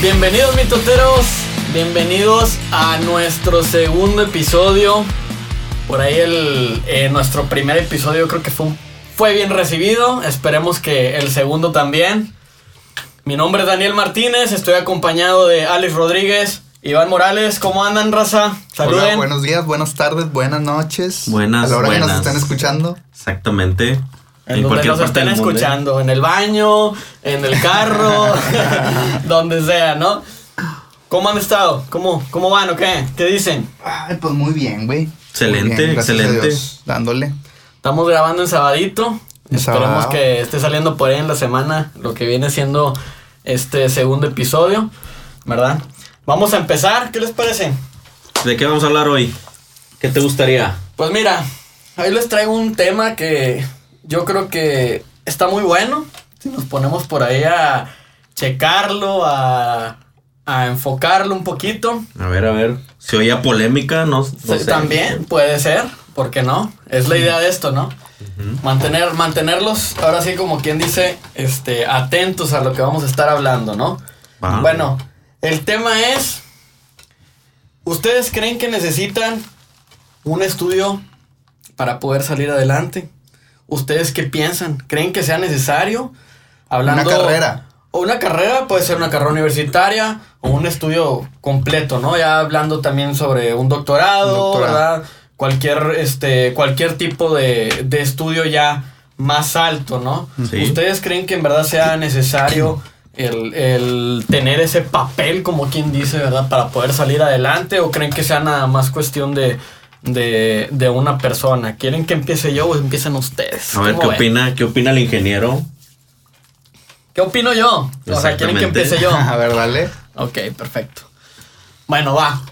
Bienvenidos mitoteros, bienvenidos a nuestro segundo episodio. Por ahí el, eh, nuestro primer episodio creo que fue, fue bien recibido, esperemos que el segundo también. Mi nombre es Daniel Martínez, estoy acompañado de Alex Rodríguez, Iván Morales, ¿cómo andan raza? Saluden. Hola, buenos días, buenas tardes, buenas noches. Buenas, A la hora que buenas. nos estén escuchando. Exactamente. En donde nos estén mundo. escuchando, en el baño, en el carro, donde sea, ¿no? ¿Cómo han estado? ¿Cómo, cómo van o qué? ¿Qué dicen? Ay, pues muy bien, güey. Excelente, bien, a excelente. Dios, dándole. Estamos grabando en sabadito. En Esperemos sábado. que esté saliendo por ahí en la semana lo que viene siendo este segundo episodio, ¿verdad? Vamos a empezar, ¿qué les parece? ¿De qué vamos a hablar hoy? ¿Qué te gustaría? Pues mira, ahí les traigo un tema que yo creo que está muy bueno. Si nos ponemos por ahí a checarlo, a, a enfocarlo un poquito. A ver, a ver. Si oía polémica, no, no Sí, sé. También puede ser, ¿por qué no? Es la idea de esto, ¿no? Mantener, mantenerlos, ahora sí como quien dice, este, atentos a lo que vamos a estar hablando, ¿no? Va. Bueno, el tema es, ¿ustedes creen que necesitan un estudio para poder salir adelante? ¿Ustedes qué piensan? ¿Creen que sea necesario? Hablando, Una carrera. O una carrera, puede ser una carrera universitaria o un estudio completo, ¿no? Ya hablando también sobre un doctorado, Doctorado. ¿verdad? Cualquier, este, cualquier tipo de, de estudio ya más alto, ¿no? Sí. ¿Ustedes creen que en verdad sea necesario el, el tener ese papel, como quien dice, ¿verdad? Para poder salir adelante o creen que sea nada más cuestión de, de, de una persona? ¿Quieren que empiece yo o empiecen ustedes? A ver, ¿Cómo ¿qué ven? opina, ¿qué opina el ingeniero? ¿Qué opino yo? O sea, ¿quieren que empiece yo? A ver, dale. Ok, perfecto. Bueno, va.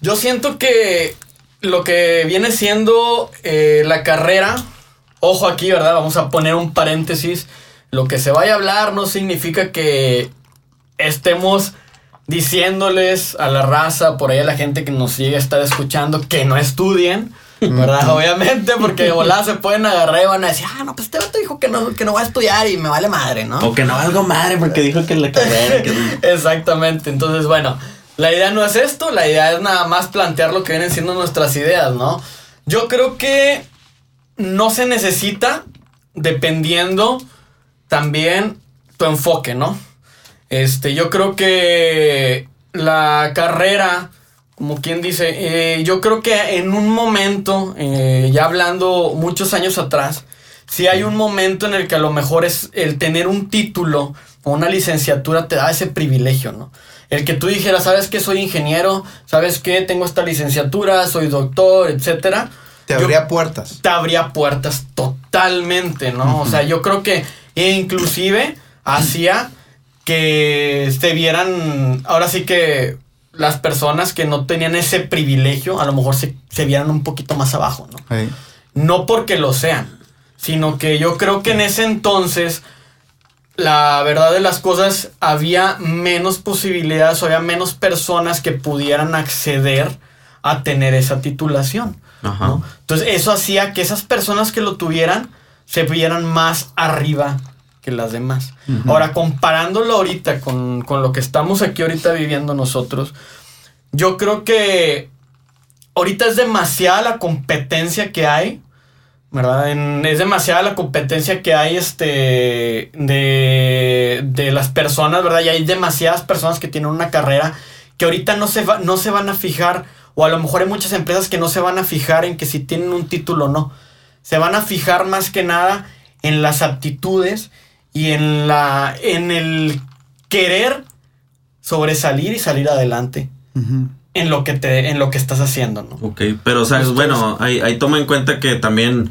Yo siento que lo que viene siendo eh, la carrera, ojo aquí, ¿verdad? Vamos a poner un paréntesis. Lo que se vaya a hablar no significa que estemos diciéndoles a la raza, por ahí a la gente que nos sigue a estar escuchando, que no estudien. ¿Verdad? Obviamente, porque de volada se pueden agarrar y van a decir, ah, no, pues este vato dijo que no, que no va a estudiar y me vale madre, ¿no? O que no algo madre porque dijo que la carrera. que- Exactamente. Entonces, bueno, la idea no es esto, la idea es nada más plantear lo que vienen siendo nuestras ideas, ¿no? Yo creo que no se necesita dependiendo también tu enfoque, ¿no? Este, yo creo que la carrera, como quien dice, eh, yo creo que en un momento, eh, ya hablando muchos años atrás, si hay un momento en el que a lo mejor es el tener un título o una licenciatura te da ese privilegio, ¿no? El que tú dijeras, ¿sabes qué? Soy ingeniero, ¿sabes qué? Tengo esta licenciatura, soy doctor, etcétera. Te Yo- abría puertas. te abría puertas totalmente, ¿no? O sea, yo creo que e inclusive hacía que se vieran, ahora sí que las personas que no tenían ese privilegio, a lo mejor se, se vieran un poquito más abajo, ¿no? Sí. No porque lo sean, sino que yo creo que en ese entonces, la verdad de las cosas, había menos posibilidades, o había menos personas que pudieran acceder a tener esa titulación. Ajá. ¿no? Entonces eso hacía que esas personas que lo tuvieran se vieran más arriba que las demás. Ahora, comparándolo ahorita con, con lo que estamos aquí ahorita viviendo nosotros, yo creo que ahorita es demasiada la competencia que hay, ¿verdad? En- es demasiada la competencia que hay este, de, de las personas, ¿verdad? Y hay demasiadas personas que tienen una carrera que ahorita no se, va- no se van a fijar, o a lo mejor hay muchas empresas que no se van a fijar en que si tienen un título o no. Se van a fijar más que nada en las aptitudes y en, la, en el querer sobresalir y salir adelante en lo que te en lo que estás haciendo, ¿no? Ok, pero o sea, Ustedes- bueno, ahí, ahí toma en cuenta que también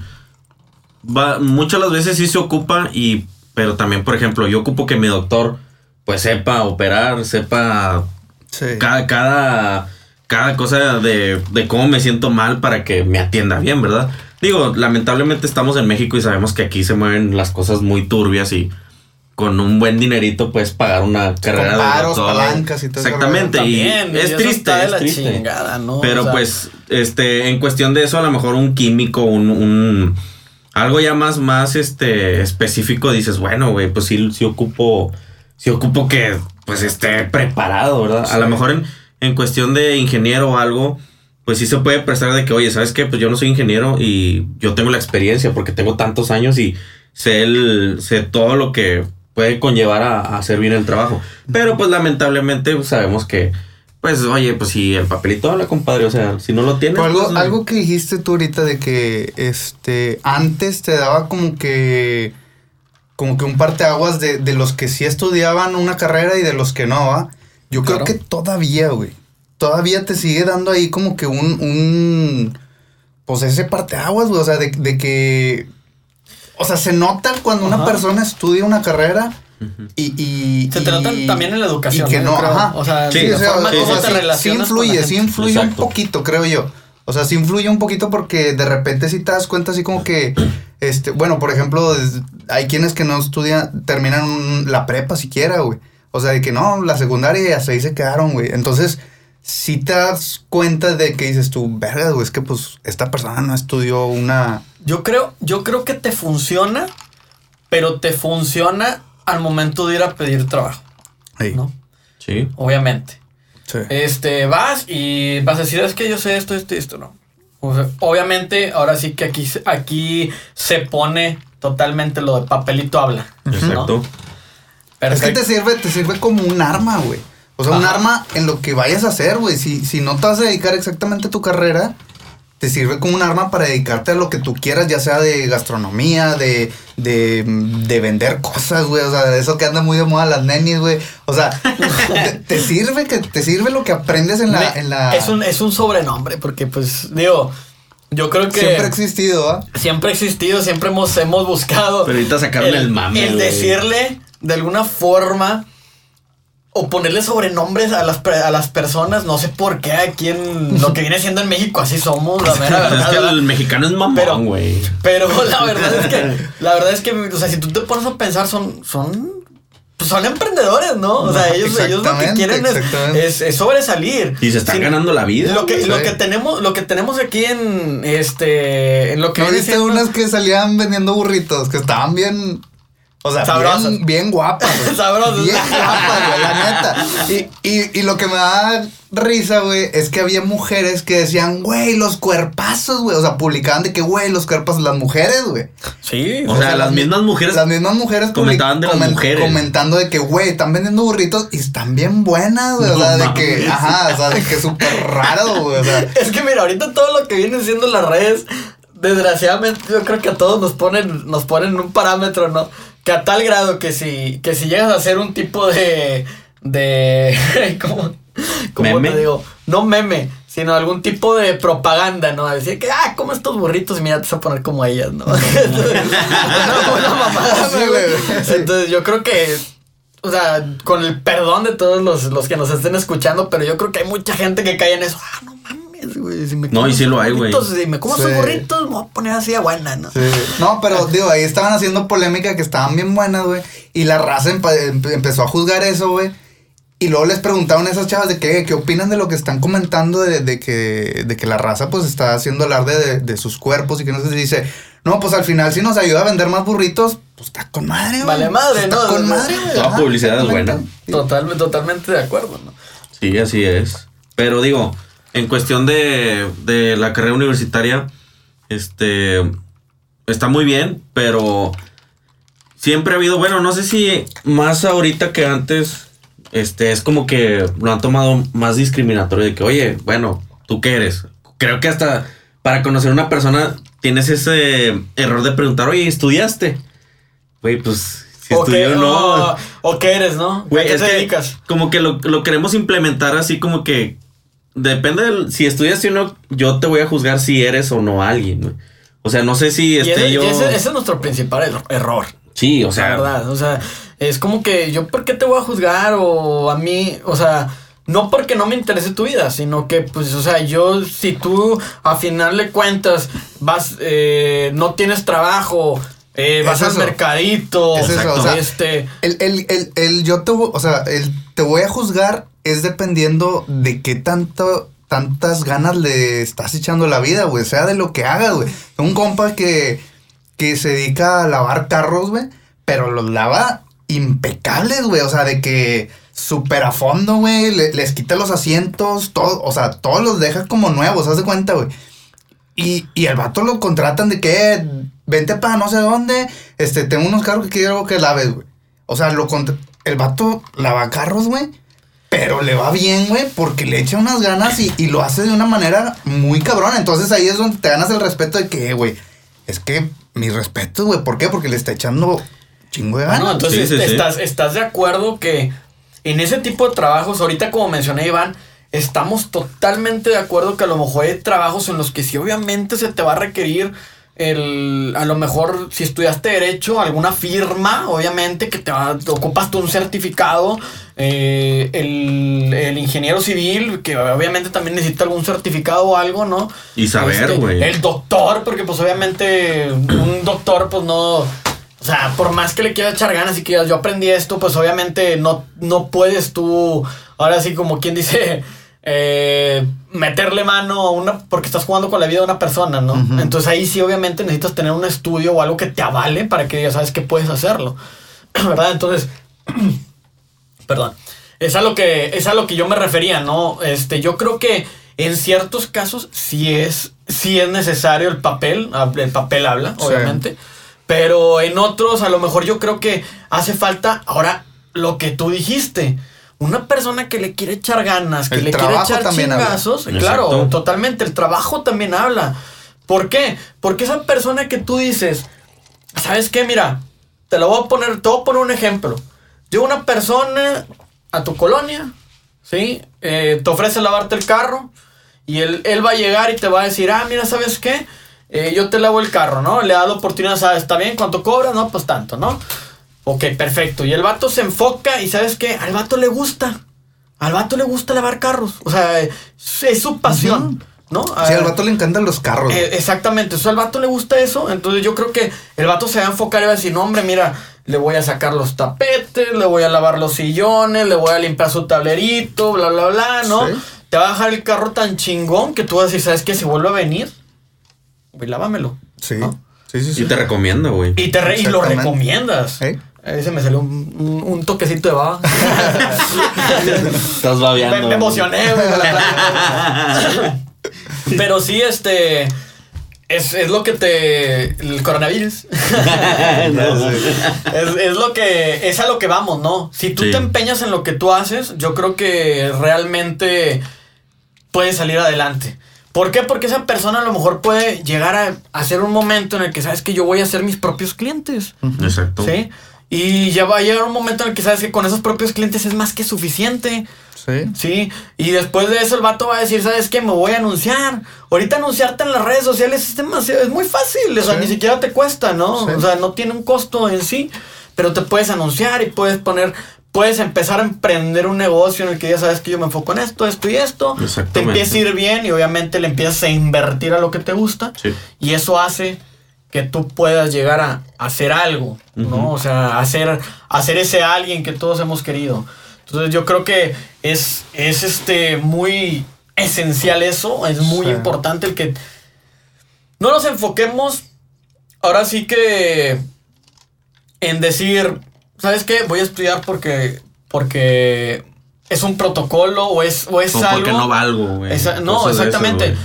va, muchas las veces sí se ocupa y, pero también, por ejemplo, yo ocupo que mi doctor pues sepa operar, sepa Sí. cada, cada, cada cosa de, de cómo me siento mal para que me atienda bien, ¿verdad? Digo, lamentablemente estamos en México y sabemos que aquí se mueven las cosas muy turbias y con un buen dinerito puedes pagar una carrera Con de paros, palancas y todo Exactamente, y También, y es triste, es la triste. chingada, ¿no? Pero O sea, pues, este, en cuestión de eso, a lo mejor un químico, un, un algo ya más, más este específico, dices, bueno, güey, pues sí, sí ocupo, sí ocupo que pues esté preparado, ¿verdad? A lo mejor en, en cuestión de ingeniero o algo, pues sí se puede prestar de que, oye, ¿sabes qué? Pues yo no soy ingeniero y yo tengo la experiencia porque tengo tantos años y sé, el, sé todo lo que puede conllevar a, a hacer bien el trabajo. Pero pues lamentablemente pues, sabemos que, pues, oye, pues si el papelito habla, compadre, o sea, si no lo tienes... Pero algo, pues, algo que dijiste tú ahorita de que este antes te daba como que como que un parteaguas de, de los que sí estudiaban una carrera y de los que no, ¿va? Yo Claro. creo que todavía, güey. Todavía te sigue dando ahí como que un, un pues ese parteaguas, güey. O sea, de, de que. O sea, se nota cuando una persona estudia una carrera y. y Se y- también en la educación. Y que no, Yo creo. ajá. O sea, Sí, o sea, forma o como sea, te sí- influye, sí influye un poquito, creo yo. O sea, sí influye un poquito porque de repente si te das cuenta así como que, este, bueno, por ejemplo, hay quienes que no estudian, terminan la prepa siquiera, güey. O sea, de que no, la secundaria y hasta ahí se quedaron, güey. Entonces, si te das cuenta de que dices tú, verga, güey, es que pues esta persona no estudió una... Yo creo, yo creo que te funciona, pero te funciona al momento de ir a pedir trabajo, Ey, ¿no? Sí. Obviamente. sí. Este, vas y vas a decir, es que yo sé esto, esto y esto, no. O sea, obviamente, ahora sí que aquí, se- aquí se pone totalmente lo de papelito habla. ¿no? Exacto. Es que te sirve, te sirve como un arma, güey. O sea, un arma en lo que vayas a hacer, güey. Si, si no te vas a dedicar exactamente a tu carrera, te sirve como un arma para dedicarte a lo que tú quieras, ya sea de gastronomía, de, de, de vender cosas, güey. O sea, de eso que anda muy de moda las nenis, güey. O sea, te, te sirve que te sirve lo que aprendes en la. Me- en la es, un, es un sobrenombre, porque pues, digo, yo creo que siempre ha existido, ¿ah? siempre ha existido, siempre hemos, hemos buscado Pero ahorita sacaron el mame, el güey. decirle de alguna forma o ponerle sobrenombres a las, a las personas, no sé por qué aquí en lo que viene siendo en México así somos, la mera verdad. es que el mexicano es mamón, güey. Pero la verdad es que, la verdad es que, o sea, si tú te pones a pensar, son, son, pues son emprendedores, ¿no? O sea, ellos, ellos lo que quieren es, es, es sobresalir. Y se están Sin- ganando la vida. Lo que, Sí. lo que tenemos, lo que tenemos aquí en este, en lo que ¿No viene viste siendo- unas que salían vendiendo burritos que estaban bien. O sea, Sabrosas. bien, bien guapas. Sabrosas. Bien guapas, güey, la neta. Y, y, y lo que me da risa, güey, es que había mujeres que decían, güey, los cuerpazos, güey. O sea, publicaban de que, güey, los cuerpazos, las mujeres, güey. Sí, O sea, las mismas mujeres. Las mismas mujeres comentaban de las mujeres. comentando de que, güey, están vendiendo burritos y están bien buenas, güey. o sea, de que, ajá, o sea, de que súper raro, güey. O sea, Es que mira, ahorita todo lo que viene siendo las redes, desgraciadamente yo creo que a todos nos ponen, nos ponen un parámetro, ¿no? Que a tal grado que si, que si llegas a hacer un tipo de, de, ¿cómo, cómo ¿Meme? te digo? No meme, sino algún tipo de propaganda, ¿no? A decir que, ah, como estos burritos y mira, te vas a poner como ellas, ¿no? Entonces, una, una mamada, Sí. Entonces yo creo que o sea, con el perdón de todos los, los que nos estén escuchando, pero yo creo que hay mucha gente que cae en eso. Ah, no güey. Si me No, y sí lo hay, güey. burritos, Si me como esos Sí. burritos, me voy a poner así de buena, ¿no? Sí. No, pero digo, ahí estaban haciendo polémica que estaban bien buenas, güey. Y la raza empe- empezó a juzgar eso, güey. Y luego les preguntaron a esas chavas de qué, qué opinan de lo que están comentando de, de que, de que la raza pues está haciendo alarde de, de sus cuerpos y que no se dice, no, pues al final si nos ayuda a vender más burritos, pues está con madre, güey. Vale madre, Está ¿no? con madre, güey. Toda publicidad es buena. Totalmente, totalmente de acuerdo, ¿no? Sí, así es. Pero digo, en cuestión de, de la carrera universitaria, este está muy bien, pero siempre ha habido, bueno, no sé si más ahorita que antes, este, es como que lo han tomado más discriminatorio de que, oye, bueno, ¿tú qué eres? Creo que hasta para conocer a una persona tienes ese error de preguntar, oye, ¿estudiaste? Güey, pues si o, qué, estudió o no. o, o qué eres, ¿no? Güey, ¿A qué es te que dedicas? Como que lo, lo queremos implementar así como que depende del, si estudias o no, yo te voy a juzgar si eres o no alguien. güey. O sea, no sé si Y este ese, yo. ese- ese es nuestro principal er- error. Sí, o sea, sea, verdad. O sea, es como que yo, ¿por qué te voy a juzgar? O a mí, o sea, no porque no me interese tu vida, sino que, pues, o sea, yo, si tú a final de cuentas vas, eh, no tienes trabajo, eh, vas Es al eso. mercadito, Es eso, o sea, este. El, el, el, el yo te voy, o sea, el te voy a juzgar es dependiendo de qué tanto, tantas ganas le estás echando la vida, güey. Sea de lo que hagas, güey. Un compa que, que se dedica a lavar carros, güey, pero los lava impecables, güey. O sea, de que súper a fondo, güey. le- les quita los asientos, todo, o sea, todos los deja como nuevos, haz de cuenta, güey. Y, y el vato lo contratan de que, "Eh, vente para no sé dónde, este, tengo unos carros que quiero que laves, güey. O sea, lo el vato lava carros, güey. Pero le va bien, güey, porque le echa unas ganas y, y lo hace de una manera muy cabrona. Entonces ahí es donde te ganas el respeto de que, güey, es que mi respeto, güey. ¿Por qué? Porque le está echando chingo de ganas. Bueno, entonces Sí, sí, sí. estás, estás de acuerdo que en ese tipo de trabajos, ahorita como mencioné Iván, estamos totalmente de acuerdo que a lo mejor hay trabajos en los que sí obviamente se te va a requerir el, a lo mejor si estudiaste derecho, alguna firma, obviamente que te va, ocupas tú un certificado, eh, el, el ingeniero civil, que obviamente también necesita algún certificado o algo, ¿no? Y saber, Este, güey. el doctor, porque pues obviamente un doctor pues no... O sea, por más que le quieras echar ganas y que yo aprendí esto, pues obviamente no, no puedes tú, ahora sí como quien dice, eh, meterle mano a una, porque estás jugando con la vida de una persona, ¿no? Entonces ahí sí obviamente necesitas tener un estudio o algo que te avale para que digas, sabes que puedes hacerlo, ¿verdad? Entonces, perdón, es a lo que, es a lo que yo me refería, ¿no? Este, yo creo que en ciertos casos sí es, sí es necesario el papel, el papel habla, Sí. obviamente, pero en otros a lo mejor yo creo que hace falta, ahora, lo que tú dijiste, una persona que le quiere echar ganas, que El le quiere echar chingazos, Exacto. claro, totalmente, el trabajo también habla. ¿Por qué? Porque esa persona que tú dices, ¿sabes qué? Mira, te lo voy a poner, te voy a poner un ejemplo. Llega una persona a tu colonia, ¿sí? Eh, te ofrece lavarte el carro y él, él va a llegar y te va a decir, ah, mira, ¿sabes qué? Eh, yo te lavo el carro, ¿no? Le da la oportunidad, ¿sabes? ¿Está bien? ¿Cuánto cobra? No, pues tanto, ¿no? Ok, perfecto. Y el vato se enfoca y ¿sabes qué? Al vato le gusta. Al vato le gusta lavar carros. O sea, es, es su pasión, ¿no? Sí, Ah, al vato le encantan los carros. güey. eh, exactamente, eso al vato le gusta eso. Entonces yo creo que el vato se va a enfocar y va a decir, no, hombre, mira, le voy a sacar los tapetes, le voy a lavar los sillones, le voy a limpiar su tablerito, bla, bla, bla, ¿no? Sí. Te va a dejar el carro tan chingón que tú vas a decir, ¿sabes qué? Si vuelve a venir, güey, lávamelo. sí. ¿no? sí, sí, sí. Y te recomiendo, güey. Y, te re- y lo recomiendas. ¿Eh? Ahí se me salió un, un- un toquecito de baba. Estás babeando. me emocioné, güey. Pero sí, este. Es, es lo que te. El coronavirus. es, es lo que. Es a lo que vamos, ¿no? Si tú Sí. te empeñas en lo que tú haces, yo creo que realmente puedes salir adelante. ¿Por qué? Porque esa persona a lo mejor puede llegar a hacer un momento en el que sabes que yo voy a ser mis propios clientes. Exacto. ¿Sí? Y ya va a llegar un momento en el que sabes que con esos propios clientes es más que suficiente. Sí. Sí, y después de eso el vato va a decir, ¿sabes qué? Me voy a anunciar. Ahorita anunciarte en las redes sociales es demasiado, es muy fácil, o sea, Sí. ni siquiera te cuesta, ¿no? Sí. O sea, no tiene un costo en sí, pero te puedes anunciar y puedes poner, puedes empezar a emprender un negocio en el que ya sabes que yo me enfoco en esto, esto y esto. Te empieza a ir bien y obviamente le empiezas a invertir a lo que te gusta. Sí. Y eso hace que tú puedas llegar a hacer algo, ¿no? Ujú. O sea, hacer, hacer ese alguien que todos hemos querido. Entonces yo creo que es, es este muy esencial eso, es muy Sí. importante el que no nos enfoquemos ahora sí que en decir, ¿sabes qué? Voy a estudiar porque porque es un protocolo o es, o es O algo. porque no valgo, güey. No, exactamente.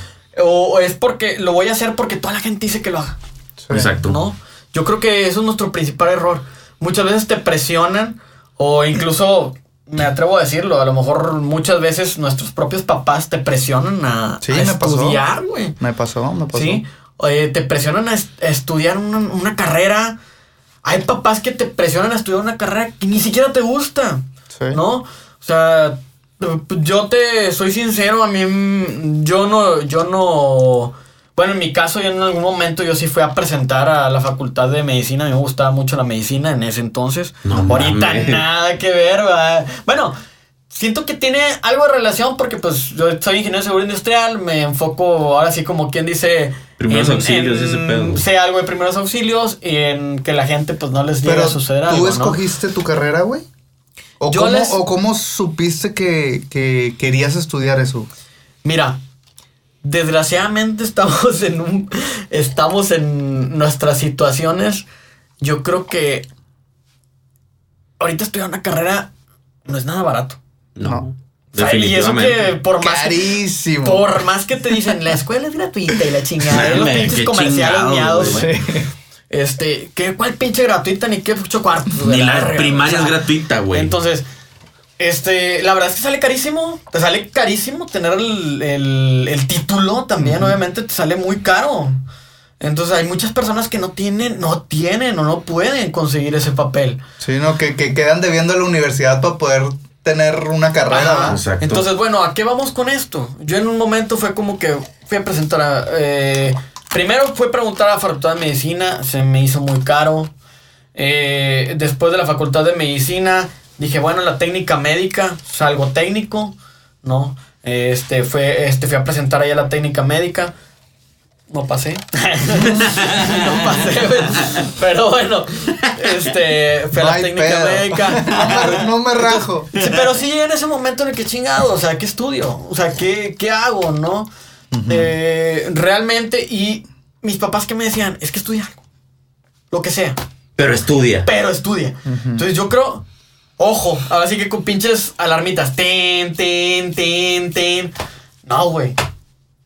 o es porque lo voy a hacer porque toda la gente dice que lo haga. Sí. Exacto. ¿No? Yo creo que eso es nuestro principal error. Muchas veces te presionan o incluso, me atrevo a decirlo, a lo mejor muchas veces nuestros propios papás te presionan a, Sí, a me pasó. estudiar, güey. Me pasó, me pasó. Sí, Oye, te presionan a, est- a estudiar una, una carrera. Hay papás que te presionan a estudiar una carrera que ni siquiera te gusta. Sí. ¿No? O sea, yo te soy sincero, a mí yo no, yo no. Bueno, en mi caso, yo en algún momento yo sí fui a presentar a la facultad de medicina. A mí me gustaba mucho la medicina en ese entonces. No Ahorita mames. nada que ver, ¿verdad? Bueno, siento que tiene algo de relación porque pues yo soy ingeniero de seguridad industrial, me enfoco ahora sí como quien dice... Primeros auxilios y ese pedo. Sé algo de primeros auxilios y en que la gente pues no les llegue Pero a suceder tú algo, ¿no? escogiste tu carrera, güey. ¿O, Yo cómo, les- ¿O cómo supiste que, que querías estudiar eso? Mira, desgraciadamente estamos en un. Estamos en nuestras situaciones. Yo creo que. Ahorita estoy en una carrera no es nada barato. No. No. O sea, y eso que Definitivamente. por más, Carísimo. por más que te dicen, la escuela es gratuita y la chingada, y los pinches comerciales miados. Este, ¿qué, ¿cuál pinche gratuita ni qué ocho cuartos? güey? Ni la primaria o sea, es gratuita, güey. Entonces, este, la verdad es que sale carísimo. Te sale carísimo tener el, el- el título también, obviamente te sale muy caro. Entonces hay muchas personas que no tienen, no tienen o no pueden conseguir ese papel. Sí, no, que, que quedan debiendo a la universidad para poder tener una carrera. Exacto. Entonces, bueno, ¿a qué vamos con esto? Yo en un momento fue como que fui a presentar a... eh, primero fue preguntar a la Facultad de Medicina, se me hizo muy caro. Eh, después de la Facultad de Medicina, dije, bueno, la técnica médica, es algo técnico, ¿no? Este, fue, este, fui a presentar ahí a la técnica médica. No pasé. no pasé, güey. Pero bueno, este, fui a No la técnica pedo. médica. No me- no me rajo. Sí, pero sí llegué en ese momento en el que chingado, o sea, ¿qué estudio? O sea, ¿qué, qué hago, no? Eh, realmente, y mis papás que me decían, es que estudia algo, lo que sea, Pero estudia. pero estudia. Entonces yo creo, ojo, ahora sí que con pinches alarmitas, ten, ten, ten, ten. No, güey,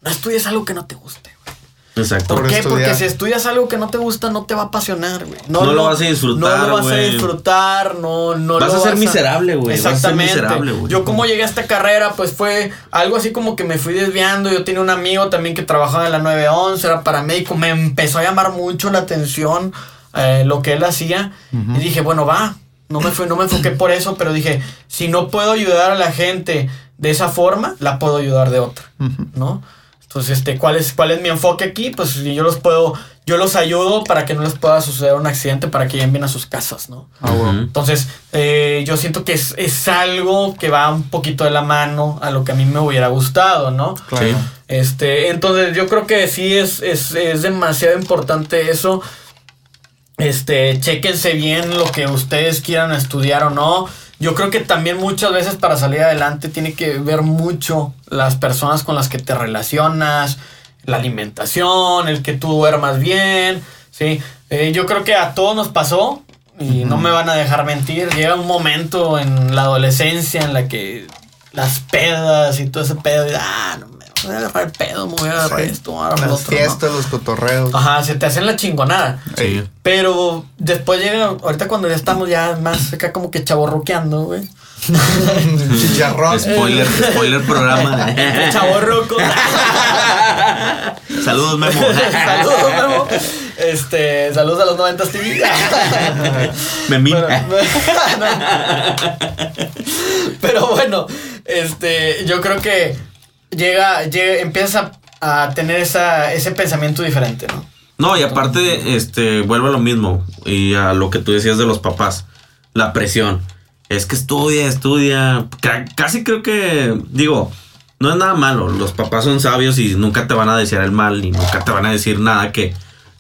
no estudies algo que no te guste. güey. Exacto. ¿Por Por qué? estudiar. Porque si estudias algo que no te gusta, no te va a apasionar, güey. No lo vas a disfrutar, No lo vas a disfrutar, no, no Vas lo a ser miserable, güey. Vas a ser Exactamente. miserable, güey. Yo como llegué a esta carrera, pues fue algo así como que me fui desviando. Yo tenía un amigo también que trabajaba en la 911, era paramédico. Me empezó a llamar mucho la atención eh, lo que él hacía. Y dije, bueno, va. No me, fui, no me enfoqué por eso, pero dije, si no puedo ayudar a la gente de esa forma, la puedo ayudar de otra, ¿no? Entonces, este, ¿cuál es, ¿cuál es mi enfoque aquí? Pues si yo los puedo, yo los ayudo para que no les pueda suceder un accidente, para que lleguen bien a sus casas, ¿no? Ah. Entonces, eh, yo siento que es, es algo que va un poquito de la mano a lo que a mí me hubiera gustado, ¿no? Claro. Sí. Este, entonces yo creo que sí es, es, es demasiado importante eso. Este, chéquense bien lo que ustedes quieran estudiar o no. Yo creo que también muchas veces para salir adelante tiene que ver mucho las personas con las que te relacionas, la alimentación, el que tú duermas bien, ¿sí? Eh, yo creo que a todos nos pasó y no me van a dejar mentir. Llega un momento en la adolescencia en la que las pedas y todo ese pedo, y, ah, no voy a agarrar el pedo, me voy a agarrar Sí. esto, voy a agarrar Las otro, ¿no? fiestas, los cotorreos. Ajá, se te hacen la chingonada. Sí. Pero después llega, ahorita cuando ya estamos ya más acá como que chaborruqueando, güey. Chicharrón. Spoiler, spoiler programa. Chaborruco. Saludos, Memo. saludos, Memo. Este, saludos a los 90 TV. Memín. Pero bueno, este, yo creo que llega, llega empiezas a, a tener esa, ese pensamiento diferente, ¿no? No, y aparte, este, vuelve a lo mismo. Y a lo que tú decías de los papás. La presión. Es que estudia, estudia. Ca- Casi creo que, digo, no es nada malo. Los papás son sabios y nunca te van a decir el mal, ni nunca te van a decir nada que,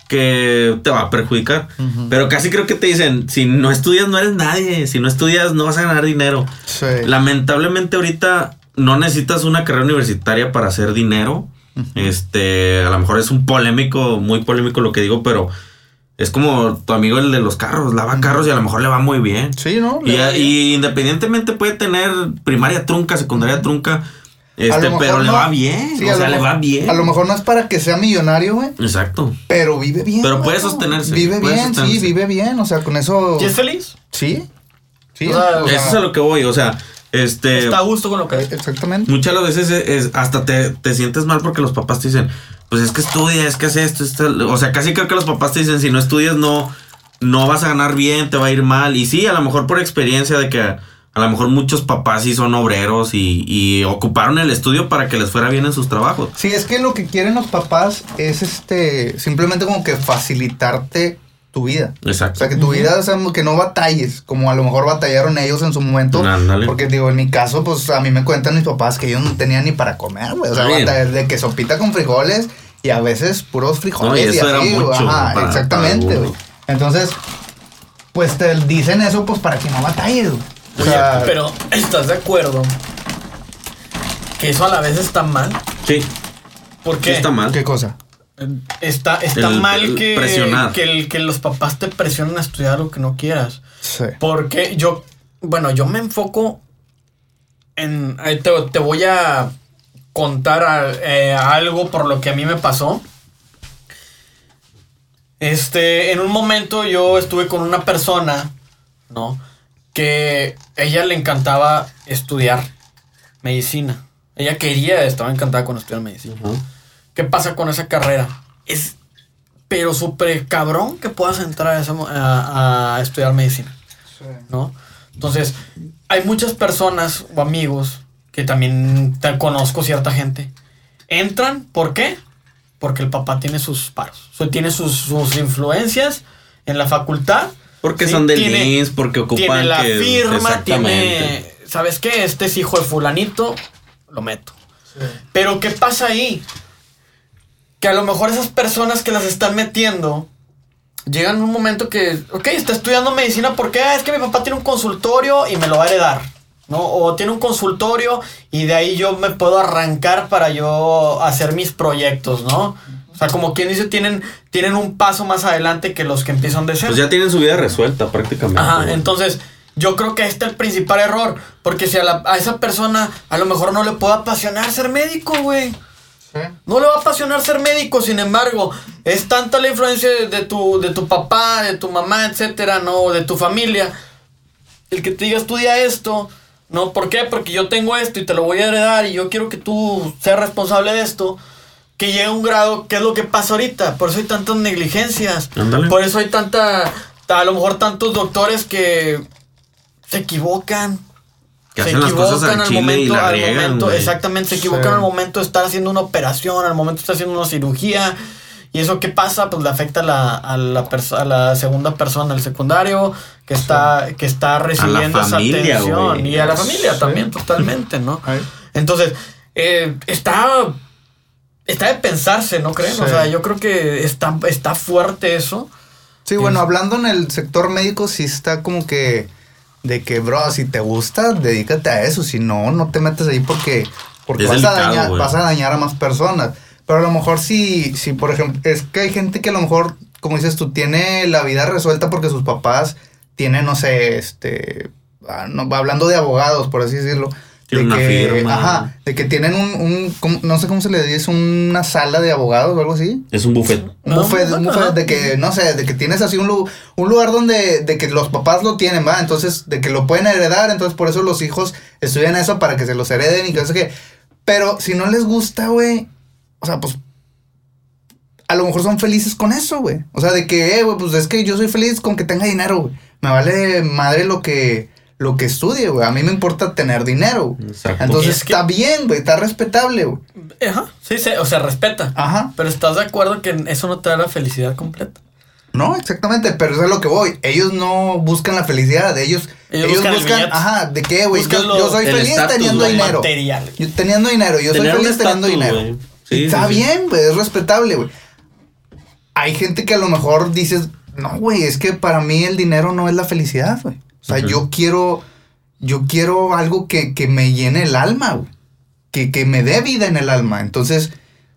que te va a perjudicar. Pero casi creo que te dicen, si no estudias no eres nadie. Si no estudias no vas a ganar dinero. Sí. Lamentablemente ahorita no necesitas una carrera universitaria para hacer dinero. Este, a lo mejor es un polémico, muy polémico lo que digo, pero es como tu amigo el de los carros, lava carros y a lo mejor le va muy bien. Sí, ¿no? Y, y independientemente puede tener primaria trunca, secundaria trunca, este, lo mejor pero le no- va bien, sí, o sea, lo le va bien. A lo mejor no es para que sea millonario, güey. Exacto. Pero vive bien. Pero puede sostenerse, Vive puede bien, sí, vive bien. O sea, con eso. ¿Y es feliz? Sí. Sí. O sea, o sea, Eso es a lo que voy, o sea, este... Está a gusto con lo que es. Exactamente. Muchas de las veces es, es- hasta te, te sientes mal porque los papás te dicen, pues es que estudia, es que hace esto, esto. O sea, casi creo que los papás te dicen, si no estudias no, no vas a ganar bien, te va a ir mal. Y sí, a lo mejor por experiencia de que a lo mejor muchos papás sí son obreros y, y ocuparon el estudio para que les fuera bien en sus trabajos. Sí, es que lo que quieren los papás es este. Simplemente como que facilitarte tu vida. O Exacto. sea, que tu vida, o sea, que no batalles, como a lo mejor batallaron ellos en su momento. Ándale. Porque, digo, en mi caso, pues a mí me cuentan mis papás que ellos no tenían ni para comer, güey. O sea, batallar de que sopita con frijoles y a veces puros frijoles. No, y eso era güey. mucho Ajá, para- exactamente, güey. Entonces, pues te dicen eso, pues para que no batalles, güey. O sea, pero ¿estás de acuerdo? Que eso a la vez está mal. Sí, ¿Por sí qué? está mal. ¿qué cosa? Está, está El- mal el que, que, el- que los papás te presionen a estudiar lo que no quieras. Sí. Porque yo, bueno, yo me enfoco en, eh, te, te voy a contar a- eh, algo por lo que a mí me pasó. Este, en un momento yo estuve con una persona, ¿no? Que ella le encantaba estudiar medicina. Ella quería, estaba encantada con estudiar medicina. ¿Qué pasa con esa carrera? Es, pero súper cabrón que puedas entrar a, esa a- a estudiar medicina, ¿no? Entonces, hay muchas personas o amigos que también te conozco cierta gente. Entran, ¿por qué? Porque el papá tiene sus paros, o sea, tiene sus, sus influencias en la facultad. Porque ¿sí? son del Tiene- INS, porque ocupan tiene la que- firma, tiene. ¿sabes qué? Este es hijo de fulanito, lo meto. Pero ¿qué pasa ahí? Que a lo mejor esas personas que las están metiendo llegan a un momento que, ok, está estudiando medicina porque ah, es que mi papá tiene un consultorio y me lo va a heredar. ¿no? O tiene un consultorio y de ahí yo me puedo arrancar para yo hacer mis proyectos, ¿no? O sea, como quien dice, tienen, tienen un paso más adelante que los que empiezan de cero. Pues ya tienen su vida resuelta prácticamente. Ajá, entonces yo creo que ahí está el principal error. Porque si a, la- a esa persona a lo mejor no le puede apasionar ser médico, güey. Sí. No le va a apasionar ser médico, sin embargo, es tanta la influencia de, de tu, de tu papá, de tu mamá, etcétera, ¿no? De tu familia. El que te diga estudia esto, ¿no? ¿Por qué? Porque yo tengo esto y te lo voy a heredar y yo quiero que tú seas responsable de esto. Que llegue a un grado, ¿qué es lo que pasa ahorita? Por eso hay tantas negligencias. Por eso hay tanta, a lo mejor tantos doctores que se equivocan. Que se hacen las cosas al al chile y momento, la al riegan, momento, güey. exactamente, se Sí. equivocan al momento de estar haciendo una operación, al momento de estar haciendo una cirugía. ¿Y eso qué pasa? Pues le afecta a la, a la, a la segunda persona, al secundario, que está, que está recibiendo familia, esa atención. güey. Y a la familia Sí. también, totalmente, ¿no? Ay. Entonces, eh, está, está de pensarse, ¿no creen? O sea, yo creo que está, está fuerte eso. Sí, bueno, Es- hablando en el sector médico, sí está como que de que, bro, si te gusta, dedícate a eso. Si no, no te metes ahí porque, porque vas, a dañar, vas a dañar a más personas. Pero a lo mejor sí, sí, por ejemplo, es que hay gente que a lo mejor, como dices tú, tiene la vida resuelta porque sus papás tienen, no sé, este, ah, hablando de abogados, por así decirlo. De una que, firma. Ajá, de que tienen un, un ¿cómo- no sé cómo se le dice, una sala de abogados o algo así. Es un buffet. Un No, buffet, un buffet de que, no sé, de que tienes así un, lu- un lugar donde, de que los papás lo tienen, ¿va? Entonces, de que lo pueden heredar, entonces por eso los hijos estudian eso para que se los hereden y que eso que... Pero si no les gusta, güey, o sea, pues... A lo mejor son felices con eso, güey. O sea, de que, eh, güey, pues es que yo soy feliz con que tenga dinero, güey. Me vale madre lo que, lo que estudie, güey. A mí me importa tener dinero. Exacto. Entonces Es que- está bien, güey, está respetable, güey. Ajá, sí, se, o sea, respeta. Ajá. Pero estás de acuerdo que eso no te da la felicidad completa. No, exactamente, pero eso es a lo que voy. Ellos no buscan la felicidad, ellos, Ellos ellos, buscan ajá, ¿de qué, güey? Yo, soy el feliz teniendo dinero. Material. Yo teniendo dinero, yo Tener soy feliz teniendo dinero. Sí, Está sí. bien, güey, es respetable, güey. Hay gente que a lo mejor dices, no, güey, es que para mí el dinero no es la felicidad, güey. O sea, yo quiero, yo quiero algo que, que me llene el alma, güey. Que, que me dé vida en el alma. Entonces,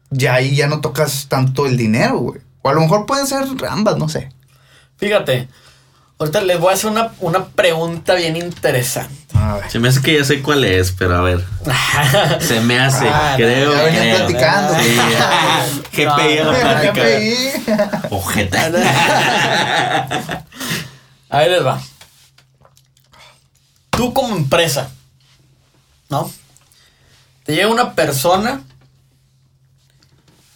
ya ahí ya no tocas tanto el dinero, güey. O a lo mejor pueden ser ambas, no sé. Fíjate, ahorita les voy a hacer una, una pregunta bien interesante. A ver. Se me hace que ya sé cuál es, pero a ver. Se me hace, Ah, creo. ya venía creo. platicando. Sí. GPI a la No, plática. GPI. Ojeta. Ahí les va. Tú como empresa, ¿no? Te llega una persona.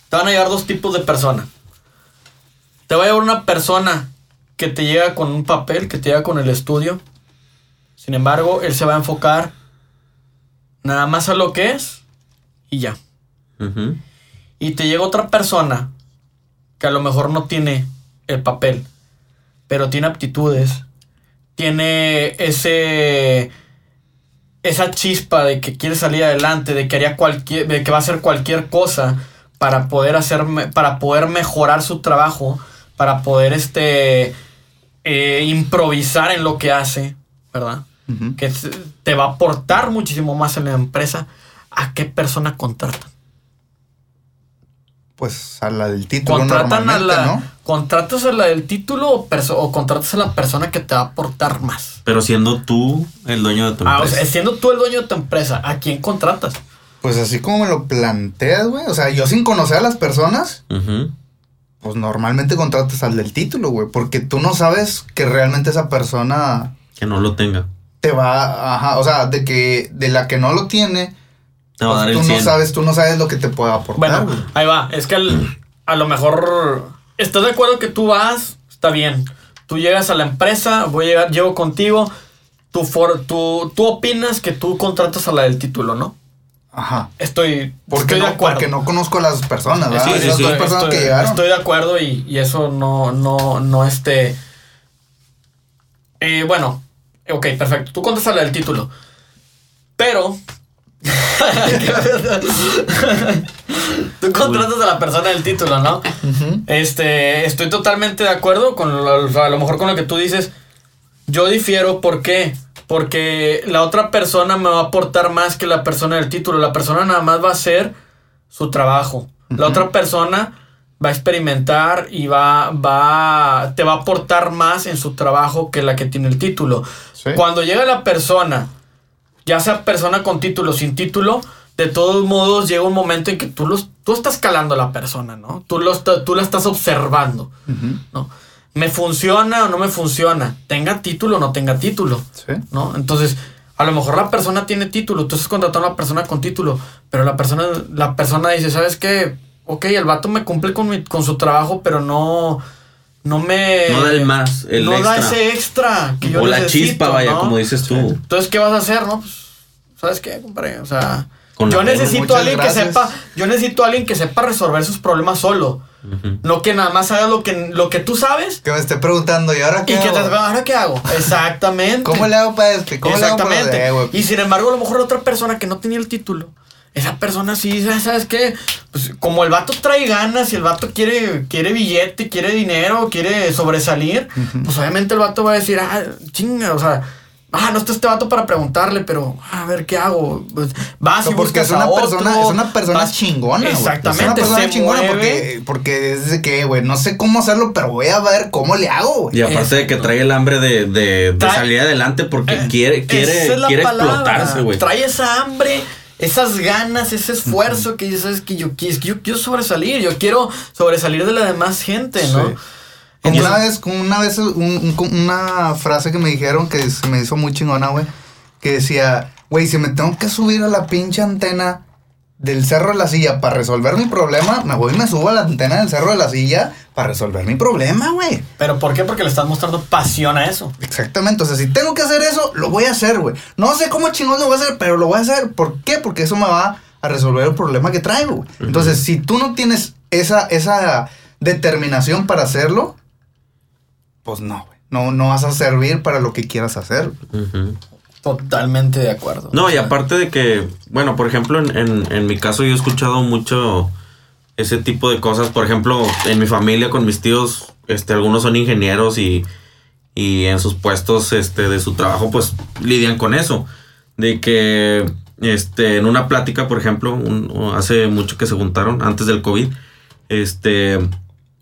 Te van a llegar dos tipos de persona. Te va a llegar una persona que te llega con un papel, que te llega con el estudio. Sin embargo, él se va a enfocar nada más a lo que es y ya. Y te llega otra persona que a lo mejor no tiene el papel, pero tiene aptitudes, tiene ese esa chispa de que quiere salir adelante, de que haría cualquier, de que va a hacer cualquier cosa para poder hacer, para poder mejorar su trabajo, para poder este eh, improvisar en lo que hace, ¿verdad? Que te- te va a aportar muchísimo más en la empresa. ¿A qué persona contratan? Pues a la del título Contratan a la. ¿no? ¿Contratas a la del título o, perso- o contratas a la persona que te va a aportar más? Pero siendo tú el dueño de tu Ah, o empresa. sea, siendo tú el dueño de tu empresa, ¿a quién contratas? Pues así como me lo planteas, güey. O sea, yo sin conocer a las personas, pues normalmente contratas al del título, güey. Porque tú no sabes que realmente esa persona Que no lo tenga. te va, ajá, o sea, de que de la que no lo tiene, Te va a pues dar tú el no 100. sabes, tú no sabes lo que te puede aportar. Bueno, güey. ahí va. Es que al- a lo mejor. ¿Estás de acuerdo que tú vas? Está bien. Tú llegas a la empresa, voy a llegar, llego contigo. Tú, for, tú, tú opinas que tú contratas a la del título, ¿no? Ajá. Estoy, Porque estoy no, de acuerdo. porque no conozco a las personas, ¿verdad? Sí, sí, Las sí. dos Estoy- personas estoy- que llegaron. Estoy de acuerdo y, y eso no, no, no este. Eh, bueno, ok, perfecto. Tú contratas a la del título. Pero. Tú contratas a la persona del título, ¿no? Este, estoy totalmente de acuerdo con lo, a lo mejor con lo que tú dices. Yo difiero, ¿por qué? Porque la otra persona me va a aportar más que la persona del título. La persona nada más va a hacer su trabajo. La otra persona va a experimentar y va, va, te va a aportar más en su trabajo que la que tiene el título. Sí. Cuando llega la persona, ya sea persona con título o sin título, de todos modos llega un momento en que tú, los, tú estás calando a la persona, ¿no? Tú, lo, está- tú la estás observando. ¿no? ¿Me funciona o no me funciona? ¿Tenga título o no tenga título? Sí. ¿no? Entonces, a lo mejor la persona tiene título, tú estás contratando a una persona con título, pero la persona, la persona dice, ¿sabes qué? Ok, el vato me cumple con, mi- con su trabajo, pero no, no me... No da el más, el no da ese extra que yo o la chispa, vaya, ¿no? como dices tú. Entonces, ¿qué vas a hacer, no? Pues, ¿sabes qué, compadre? O sea, Con yo necesito a alguien gracias. que sepa, yo necesito a alguien que sepa resolver sus problemas solo. No que nada más haga lo que, lo que tú sabes Que me esté preguntando, ¿y ahora y qué que te hago? ¿ahora qué hago? Exactamente. ¿Cómo le hago para este? ¿Cómo le hago para Exactamente. y sin embargo, a lo mejor otra persona que no tenía el título, esa persona sí, ¿sabes- ¿sabes qué? Pues como el vato trae ganas y el vato quiere, quiere billete, quiere dinero, quiere sobresalir, pues obviamente el vato va a decir, ah, chinga, o sea, ah, no está este vato para preguntarle, pero a ver qué hago. Pues, vas No, y porque buscas es una a otro, persona, es una persona vas- chingona, güey. Exactamente, Es una persona se chingona mueve. porque, porque es que, güey, no sé cómo hacerlo, pero voy a ver cómo le hago, güey. Y aparte de que trae el hambre de, de- de salir adelante porque Eh, quiere, quiere, esa es la quiere palabra. explotarse, güey. Trae esa hambre, esas ganas, ese esfuerzo que dices que yo, que yo quiero sobresalir, yo quiero sobresalir de la demás gente, ¿no? Sí. Como Y una vez, como una vez, un- un- una frase que me dijeron que se me hizo muy chingona, güey. Que decía, güey, si me tengo que subir a la pinche antena del cerro de la silla para resolver mi problema, me voy y me subo a la antena del cerro de la silla para resolver mi problema, güey. ¿Pero por qué? Porque le estás mostrando pasión a eso. Exactamente, o sea, si tengo que hacer eso, lo voy a hacer, güey. No sé cómo chingón lo voy a hacer, pero lo voy a hacer. ¿Por qué? Porque eso me va a resolver el problema que traigo, güey. Entonces, si tú no tienes esa, esa determinación para hacerlo, pues no, güey. No, no vas a servir para lo que quieras hacer. Ujú. Totalmente de acuerdo. No, y aparte de que, bueno, por ejemplo, en, en- en mi caso yo he escuchado mucho ese tipo de cosas. Por ejemplo, en mi familia con mis tíos, este, algunos son ingenieros y, y en sus puestos este, de su trabajo, pues lidian con eso. De que este, en una plática, por ejemplo, un- hace mucho que se juntaron, antes del COVID, este,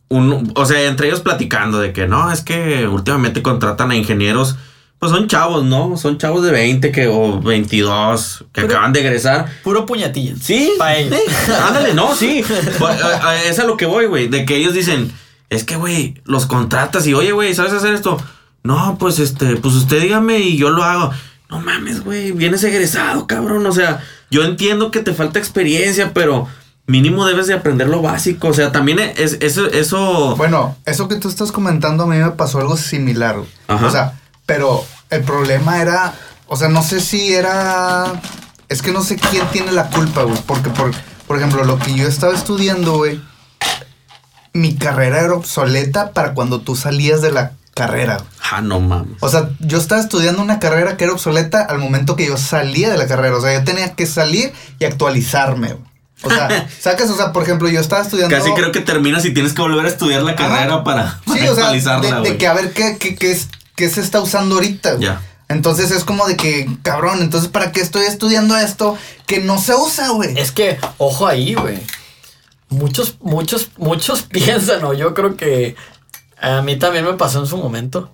un, o sea, entre ellos platicando de que no, es que últimamente contratan a ingenieros, pues son chavos, ¿no? Son chavos de 20 que, o 22 que Pero- acaban de egresar. Puro puñetilla. Sí, Pa' ellos. sí, ándale, no, sí. Pues, a- a- Es a lo que voy, güey. De que ellos dicen, es que, güey, los contratas y, oye, güey, ¿sabes hacer esto? No, pues, este, pues usted dígame y yo lo hago. No mames, güey, vienes egresado, cabrón. O sea, yo entiendo que te falta experiencia, pero mínimo debes de aprender lo básico. O sea, también es, eso, eso... Bueno, eso que tú estás comentando a mí me pasó algo similar. Ajá. O sea, pero el problema era, o sea, no sé si era, es que no sé quién tiene la culpa, güey, porque por, por ejemplo, lo que yo estaba estudiando, güey, mi carrera era obsoleta para cuando tú salías de la carrera. Ah, no mames. O sea, yo estaba estudiando una carrera que era obsoleta al momento que yo salía de la carrera. O sea, yo tenía que salir y actualizarme, güey. O sea, sacas, o sea, por ejemplo, yo estaba estudiando. Casi creo que terminas y tienes que volver a estudiar la carrera Ajá. para, para Sí, o sea, actualizarla, de, de que a ver qué, qué, qué es, qué se está usando ahorita. Ya. Entonces es como de que, cabrón, entonces ¿para qué estoy estudiando esto que no se usa, güey? Es que, ojo ahí, güey. muchos, muchos, muchos piensan, o yo creo que a mí también me pasó en su momento.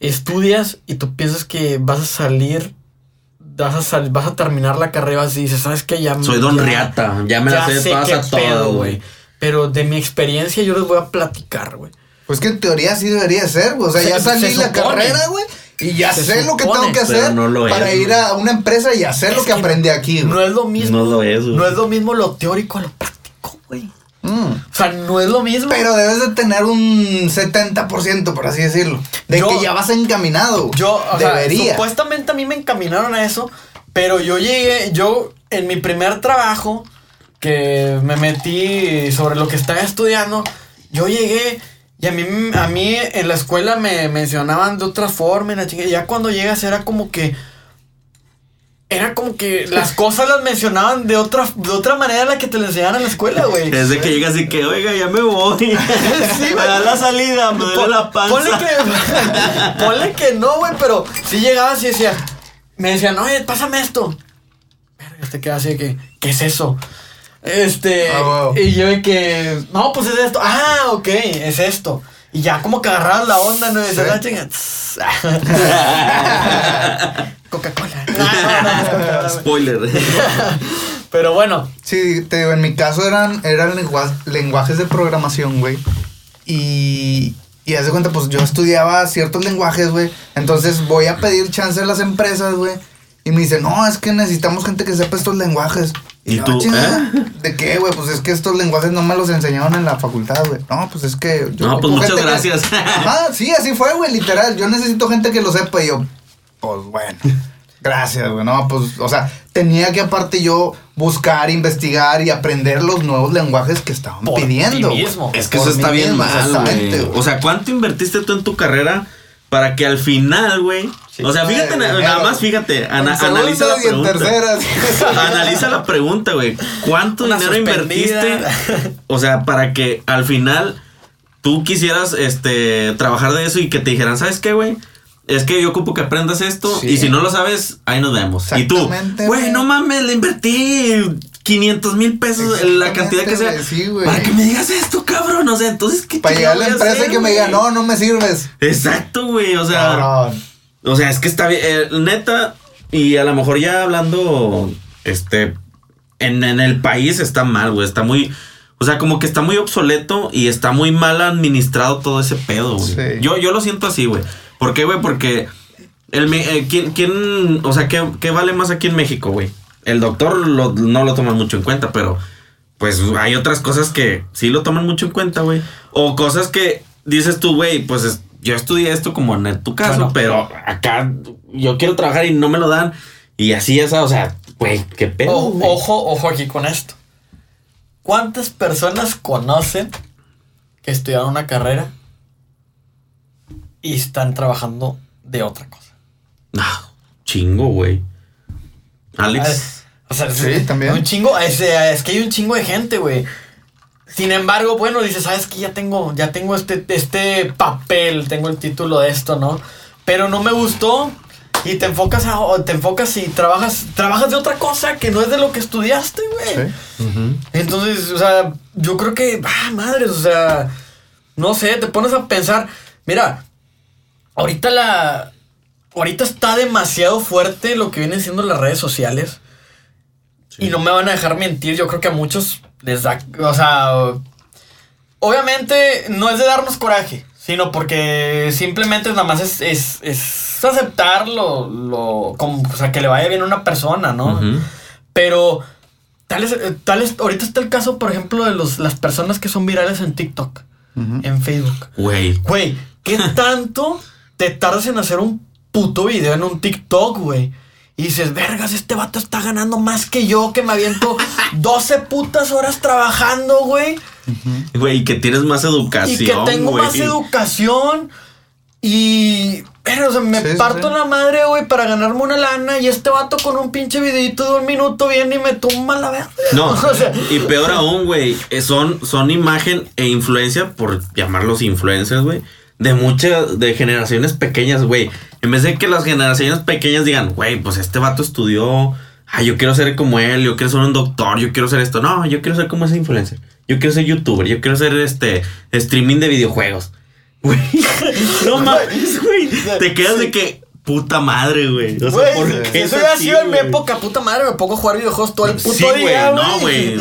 Estudias y tú piensas que vas a salir, vas a, sal- vas a terminar la carrera y dices, ¿sabes qué? Ya, Soy Don ya- Riata, ya me la sé todas a todas, güey. Pero de mi experiencia yo les voy a platicar, güey. Pues que en teoría sí debería ser, güey. O sea, Se- ya salí se la carrera, güey. Y ya Se sé lo que tengo que hacer no lo es, para ir güey. a una empresa y hacer lo que, que aprendí aquí, güey. No es lo mismo. No lo es, güey. No es lo mismo lo teórico a lo práctico, güey. Mm. O sea, no es lo mismo. Pero debes de tener un 70%, por así decirlo. De Yo- que ya vas encaminado. Yo, o sea, Debería. supuestamente a mí me encaminaron a eso, pero yo llegué, yo en mi primer trabajo que me metí sobre lo que estaba estudiando, yo llegué y a mí, a mí en la escuela me mencionaban de otra forma, y la chinga- y ya cuando llegas era como que era como que las cosas las mencionaban de otra, de otra manera la que te lo enseñaban en la escuela, güey. Es de que llegas y que, oiga, ya me voy. Sí, me da la salida, me duele la panza. Ponle que, ponle que no, güey, pero si llegabas y decía, me decían, oye, pásame esto. Verga, te quedas así de que, ¿qué es eso? Este, Ah, wow. y yo de que, no, pues es esto. Ah, ok, es esto. Y ya como que agarrabas la onda, ¿no? Y dices, Sí. "Ah, chinga, tss". Coca-Cola. No, no, no. Spoiler. Pero bueno, Sí, te digo, en mi caso eran, eran lengua- lenguajes de programación, güey. Y, y haz de cuenta, pues yo estudiaba ciertos lenguajes, güey. Entonces voy a pedir chance a las empresas, güey. Y me dicen, no, es que necesitamos gente que sepa estos lenguajes. ¿Y yo, tú, "Ah, chinga, eh? ¿De qué, güey? Pues es que estos lenguajes no me los enseñaron en la facultad, güey. No, pues es que... yo No, pues muchas que- gracias. Ajá, sí, así fue, güey, literal. Yo necesito gente que lo sepa y yo, pues bueno, gracias, güey. No, pues, o sea, tenía que aparte yo buscar, investigar y aprender los nuevos lenguajes que estaban Por pidiendo. mismo. Es que Por eso está bien mismo, mal, güey. O sea, ¿cuánto invertiste tú en tu carrera para que al final, güey? Sí. o sea, fíjate, nada más fíjate, ana- analiza la pregunta. tercera. Analiza la pregunta, güey. ¿Cuánto Una dinero suspendida. invertiste? O sea, para que al final tú quisieras este trabajar de eso y que te dijeran, ¿sabes qué, güey? Es que yo ocupo que aprendas esto Sí. y si no lo sabes, ahí nos vemos. Y tú, güey. no mames, le invertí 500 mil pesos, la cantidad que sea. Sí, para que me digas esto, cabrón. O sea, entonces, ¿qué Para llegar a la empresa y hacer, que me diga, no, no me sirves. Exacto, güey. O sea, Cabrón. o sea, es que está bien. eh, neta, y a lo mejor ya hablando, este, en, en el país está mal, güey. Está muy. O sea, como que está muy obsoleto y está muy mal administrado todo ese pedo, güey. Sí. Yo, yo lo siento así, güey. ¿Por qué, güey? Porque. El, eh, ¿quién, quién, o sea, ¿qué, qué vale más aquí en México, güey? El doctor lo- no lo toman mucho en cuenta, pero pues hay otras cosas que sí lo toman mucho en cuenta, güey. O cosas que dices tú, güey, pues es- yo estudié esto como en tu caso, Bueno. pero acá yo quiero trabajar y no me lo dan. Y así esa, o sea, güey, qué pedo. O- ojo, ojo aquí con esto. ¿Cuántas personas conocen que estudiaron una carrera y están trabajando de otra cosa? Ah, chingo, güey. Alex. O sea, Sí, es- también. Un chingo, es, es que hay un chingo de gente, güey. Sin embargo, bueno, dices, sabes que ya tengo, ya tengo este, este papel, tengo el título de esto, ¿no? Pero no me gustó. Y te enfocas a, te enfocas y trabajas, trabajas de otra cosa que no es de lo que estudiaste, güey. Sí. Entonces, o sea, yo creo que, ah, madres, o sea, no sé, te pones a pensar, mira, ahorita la, ahorita está demasiado fuerte lo que vienen siendo las redes sociales. Sí. Y no me van a dejar mentir, yo creo que a muchos les da, o sea, obviamente no es de darnos coraje, sino porque simplemente nada más es, es, es aceptar lo, lo, como, o sea, que le vaya bien a una persona, ¿no? Pero tal es, eh, tal es- ahorita está el caso, por ejemplo, de los, las personas que son virales en TikTok, en Facebook. Güey. Güey, ¿qué tanto te tardas en hacer un puto video en un TikTok, güey? Y dices, vergas, este vato está ganando más que yo, que me aviento 12 putas horas trabajando, güey. Güey, que tienes más Y educación. que tengo güey. más educación. Y. Pero, o sea, me Sí, parto sí. la madre, güey, para ganarme una lana. Y este vato con un pinche videito de un minuto viene y me tumba la verga. No, o sea, y peor aún, güey, eh, son, son imagen e influencia, por llamarlos influencers, güey, de muchas, de generaciones pequeñas, güey. En vez de que las generaciones pequeñas digan, güey, pues este vato estudió, ay, yo quiero ser como él, yo quiero ser un doctor, yo quiero ser esto. No, yo quiero ser como ese influencer. Yo quiero ser youtuber, yo quiero ser este streaming de videojuegos. Güey, no mames, güey. Te quedas de que puta madre, güey. O sea, ¿por si qué eso es hubiera sido en mi época, puta madre, me pongo a jugar videojuegos todo el puto Sí, güey, día, no, güey.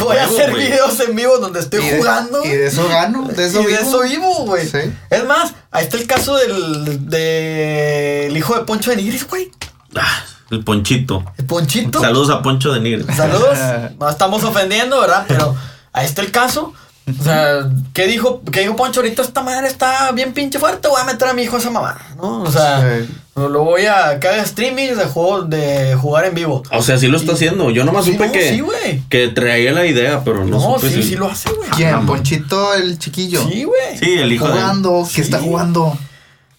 Voy a hacer videos en vivo donde estoy Y de- jugando. Y de eso gano, de eso y de vivo. eso vivo, güey. Sí. Es más, ahí está el caso del, del hijo de Poncho de Nigris, güey. Ah, el ponchito. El Ponchito. Saludos a Poncho de Nigre. Saludos. No estamos ofendiendo, ¿verdad? Pero ahí está el caso. O sea, ¿qué dijo, qué dijo Poncho? Ahorita esta madre está bien pinche fuerte. Voy a meter a mi hijo a esa mamá, ¿no? O sea, Sí. lo, voy a que haga streaming de, juego, de jugar en vivo. O sea, sí lo está haciendo. Yo nomás Sí, supe no, que, sí, güey. que traía la idea, pero no, No, supe sí, si- sí lo hace, güey. ¿Quién? Ponchito el chiquillo. Sí, güey. Sí, el hijo de. Jugando, Sí. ¿qué está jugando?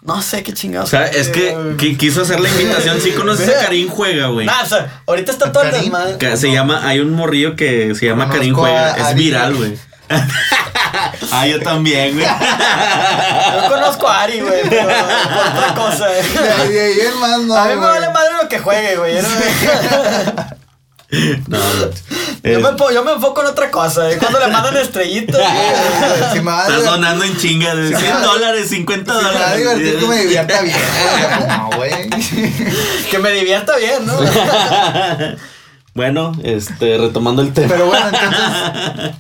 No sé qué chingados. O sea, es que, que quiso hacer la invitación. Sí conoces a Karim Juega, güey. Nah, o sea, ahorita está todo el desmadre. Que se llama, hay un morrillo que se llama Conozco Karim Juega. Es viral, güey. ah, yo también, güey. Yo conozco a Ari, güey, pero por otra cosa. De ahí más no. a mí me güey. vale madre lo que juegue, güey. No- yo me, yo me enfoco en otra cosa. ¿eh? Cuando le mandan estrellitas. güey. Si divertir- donando en chinga de 100 dólares, 50 si me va a dólares. divertir que me divierta bien. güey. No, güey. Que me divierta bien, ¿no? Bueno, este, retomando el tema. Pero bueno, entonces.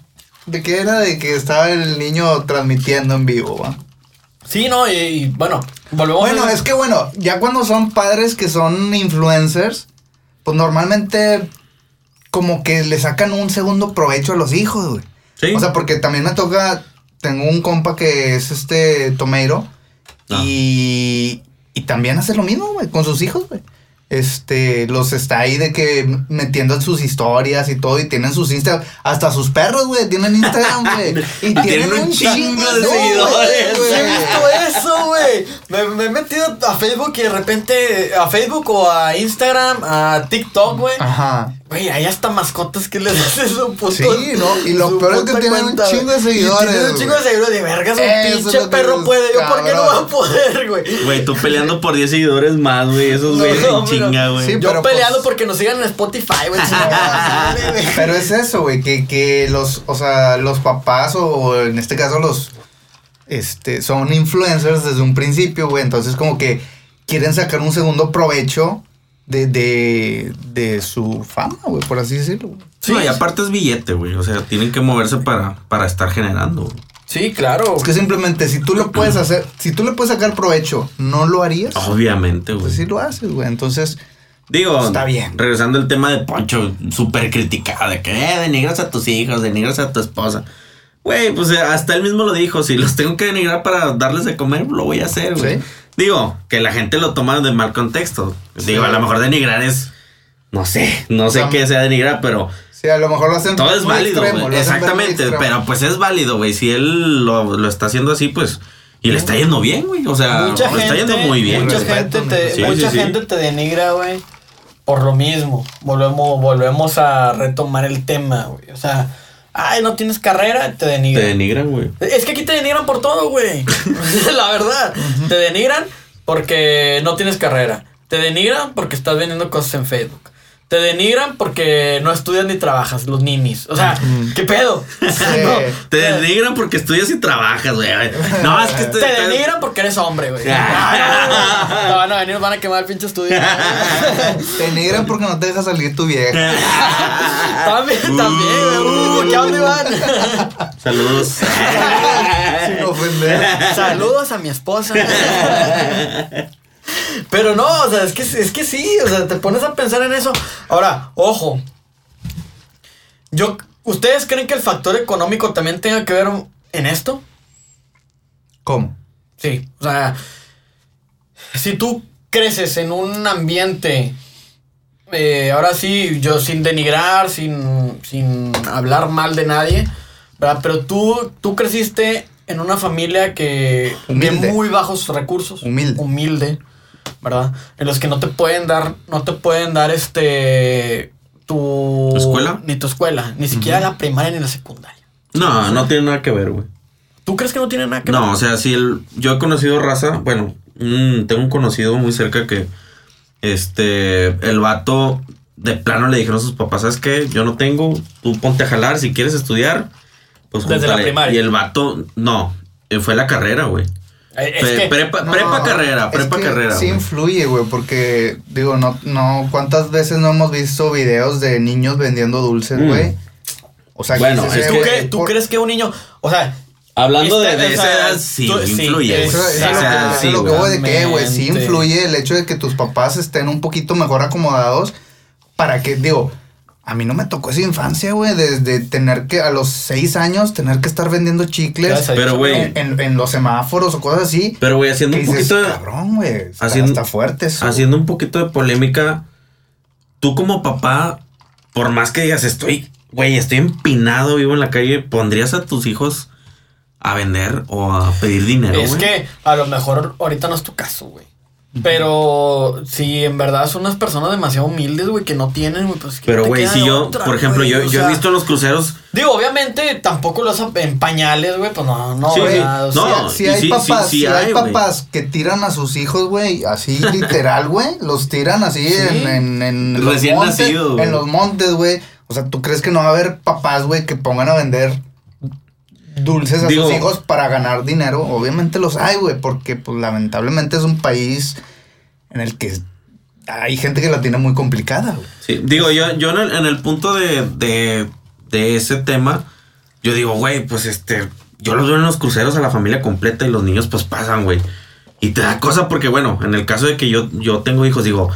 ¿De qué era? De que estaba el niño transmitiendo en vivo, va. Sí, no, y, y, bueno, volvemos Bueno, a... es que bueno, ya cuando son padres que son influencers, pues normalmente como que le sacan un segundo provecho a los hijos, güey. Sí. O sea, porque también me toca, tengo un compa que es este Tomeiro Ah. y, y también hace lo mismo, güey, con sus hijos, güey. Este, los está ahí de que metiendo en sus historias y todo, y tienen sus Instagram, hasta sus perros, güey, tienen Instagram, güey. Y Tienen un chingo de seguidores. He visto eso, güey. Me, me he metido a Facebook y de repente a Facebook o a Instagram, a TikTok, güey. Ajá. Güey, hay hasta mascotas que les hacen su puto. Sí, ¿no? Y lo peor es que tienen un cuenta, chingo de seguidores, Tienen un chingo de seguidores de vergas. Un pinche perro puede. Yo, ¿por qué no voy cabrón. a poder, güey? Güey, tú peleando por 10 seguidores más, güey. Esos No, güeyes no, en pero- chinga, güey. Sí, Yo pero, peleando pues- porque nos sigan en Spotify, güey. Pero es eso, güey, que, que los, o sea, los papás o en este caso los, este, son influencers desde un principio, güey, entonces como que quieren sacar un segundo provecho de, de, de su fama, güey, por así decirlo. Sí, y aparte es billete, güey. O sea, tienen que moverse para, para estar generando. güey. Sí, claro. Es que simplemente si tú lo puedes hacer, si tú le puedes sacar provecho, ¿no lo harías? Obviamente, güey. Pues sí lo haces, güey, entonces, Digo, Está bien. regresando al tema de Poncho, súper criticado, de que eh, denigras a tus hijos, denigras a tu esposa. Güey, pues eh, hasta él mismo lo dijo, si los tengo que denigrar para darles de comer, lo voy a hacer, güey. Sí. Digo, que la gente lo toma de mal contexto. Digo, a lo mejor denigrar es, no sé, no sé O sea, qué sea denigrar, pero sí, a lo mejor lo hacen todo es válido, extremo, Exactamente, pero pues es válido, güey. Si él lo, lo está haciendo así, pues, y le está yendo bien, güey. O sea, mucha le está gente, yendo muy bien. mucha gente te, Sí, mucha sí, sí. gente te denigra, güey, por lo mismo. Volvemos, volvemos a retomar el tema, güey. O sea, ay, no tienes carrera, te Te denigran. denigran, güey. Es que aquí te denigran por todo, güey. La verdad. Te denigran porque no tienes carrera. Te denigran porque estás vendiendo cosas en Facebook. Te denigran porque no estudias ni trabajas, los ninis. O sea, ¿qué pedo? No, Te denigran porque estudias y trabajas, güey. No, es que Te denigran porque eres hombre, güey. Ah. No, van a venir, van a quemar el pinche estudio. Te denigran porque no te deja salir tu vieja. también, también, güey. Uh, ¿Qué a dónde van? Saludos. Sin ofender. Saludos a mi esposa. Pero no, o sea, es que, es que sí, o sea, te pones a pensar en eso. Ahora, ojo. Yo, ¿Ustedes creen que el factor económico también tenga que ver en esto? ¿Cómo? Sí, o sea, si tú creces en un ambiente, eh, ahora sí, yo sin denigrar, sin, sin hablar mal de nadie, ¿verdad? Pero tú, tú creciste en una familia que Humilde. de muy bajos recursos, Humilde. humilde, ¿verdad? En los que no te pueden dar, no te pueden dar este tu ¿Tu escuela? ni tu escuela, ni siquiera la primaria ni la secundaria. No, no tiene nada que ver, güey. ¿Tú crees que no tiene nada que ver? No, o sea, si el, yo he conocido raza, bueno, mm, tengo un conocido muy cerca que, este, el vato de plano le dijeron a sus papás, ¿sabes qué? Yo no tengo, tú ponte a jalar si quieres estudiar. Pues Desde la júntale. primaria. Y el vato, no, eh, fue la carrera, güey. Eh, Es Pre- que, prepa, No, prepa carrera, es prepa que carrera. Sí güey. influye, güey, porque, digo, no, no, ¿cuántas veces no hemos visto videos de niños vendiendo dulces, Mm. güey? O sea, Bueno, es ¿tú, tú por- crees que un niño, o sea, Hablando de, Este, de o esa sea, edad, sí, tú- sí, influye. Eso, güey. eso Sí, es lo O sea, que, sí, lo que voy de que, güey, sí influye el hecho de que tus papás estén un poquito mejor acomodados para que, digo, a mí no me tocó esa infancia, güey, desde tener que, a los seis años, tener que estar vendiendo chicles. Pero, güey, en, en- en los semáforos o cosas así. pero, güey, haciendo un dices, poquito de... cabrón, güey, está, haciendo- está fuerte eso. haciendo un poquito de polémica, tú como papá, por más que digas, estoy, güey, estoy empinado, vivo en la calle, ¿pondrías a tus hijos a vender o a pedir dinero? es que a lo mejor ahorita no es tu caso, güey. Pero si en verdad son unas personas demasiado humildes, güey, que no tienen, güey, pues. ¿qué Pero, güey, si yo, otra, por ejemplo, yo, yo sea, he visto en los cruceros. Digo, obviamente tampoco los en pañales, güey, pues no, no, Sí, güey, sí. o No, si hay sí, papás, sí, sí si hay, papás que tiran a sus hijos, güey, así literal, güey, los tiran así Sí. en, en, en los Recién montes, güey. en los montes, güey. O sea, ¿tú crees que no va a haber papás, güey, que pongan a vender dulces a Digo- sus hijos para ganar dinero? Obviamente los hay, güey, porque pues lamentablemente es un país en el que hay gente que la tiene muy complicada, güey. Sí, digo, yo, yo en, el, en el punto de, de, de ese tema, yo digo, güey, pues este, yo los veo en los cruceros a la familia completa y los niños pues pasan, güey. Y te da cosa porque, bueno, en el caso de que yo, yo tengo hijos, digo,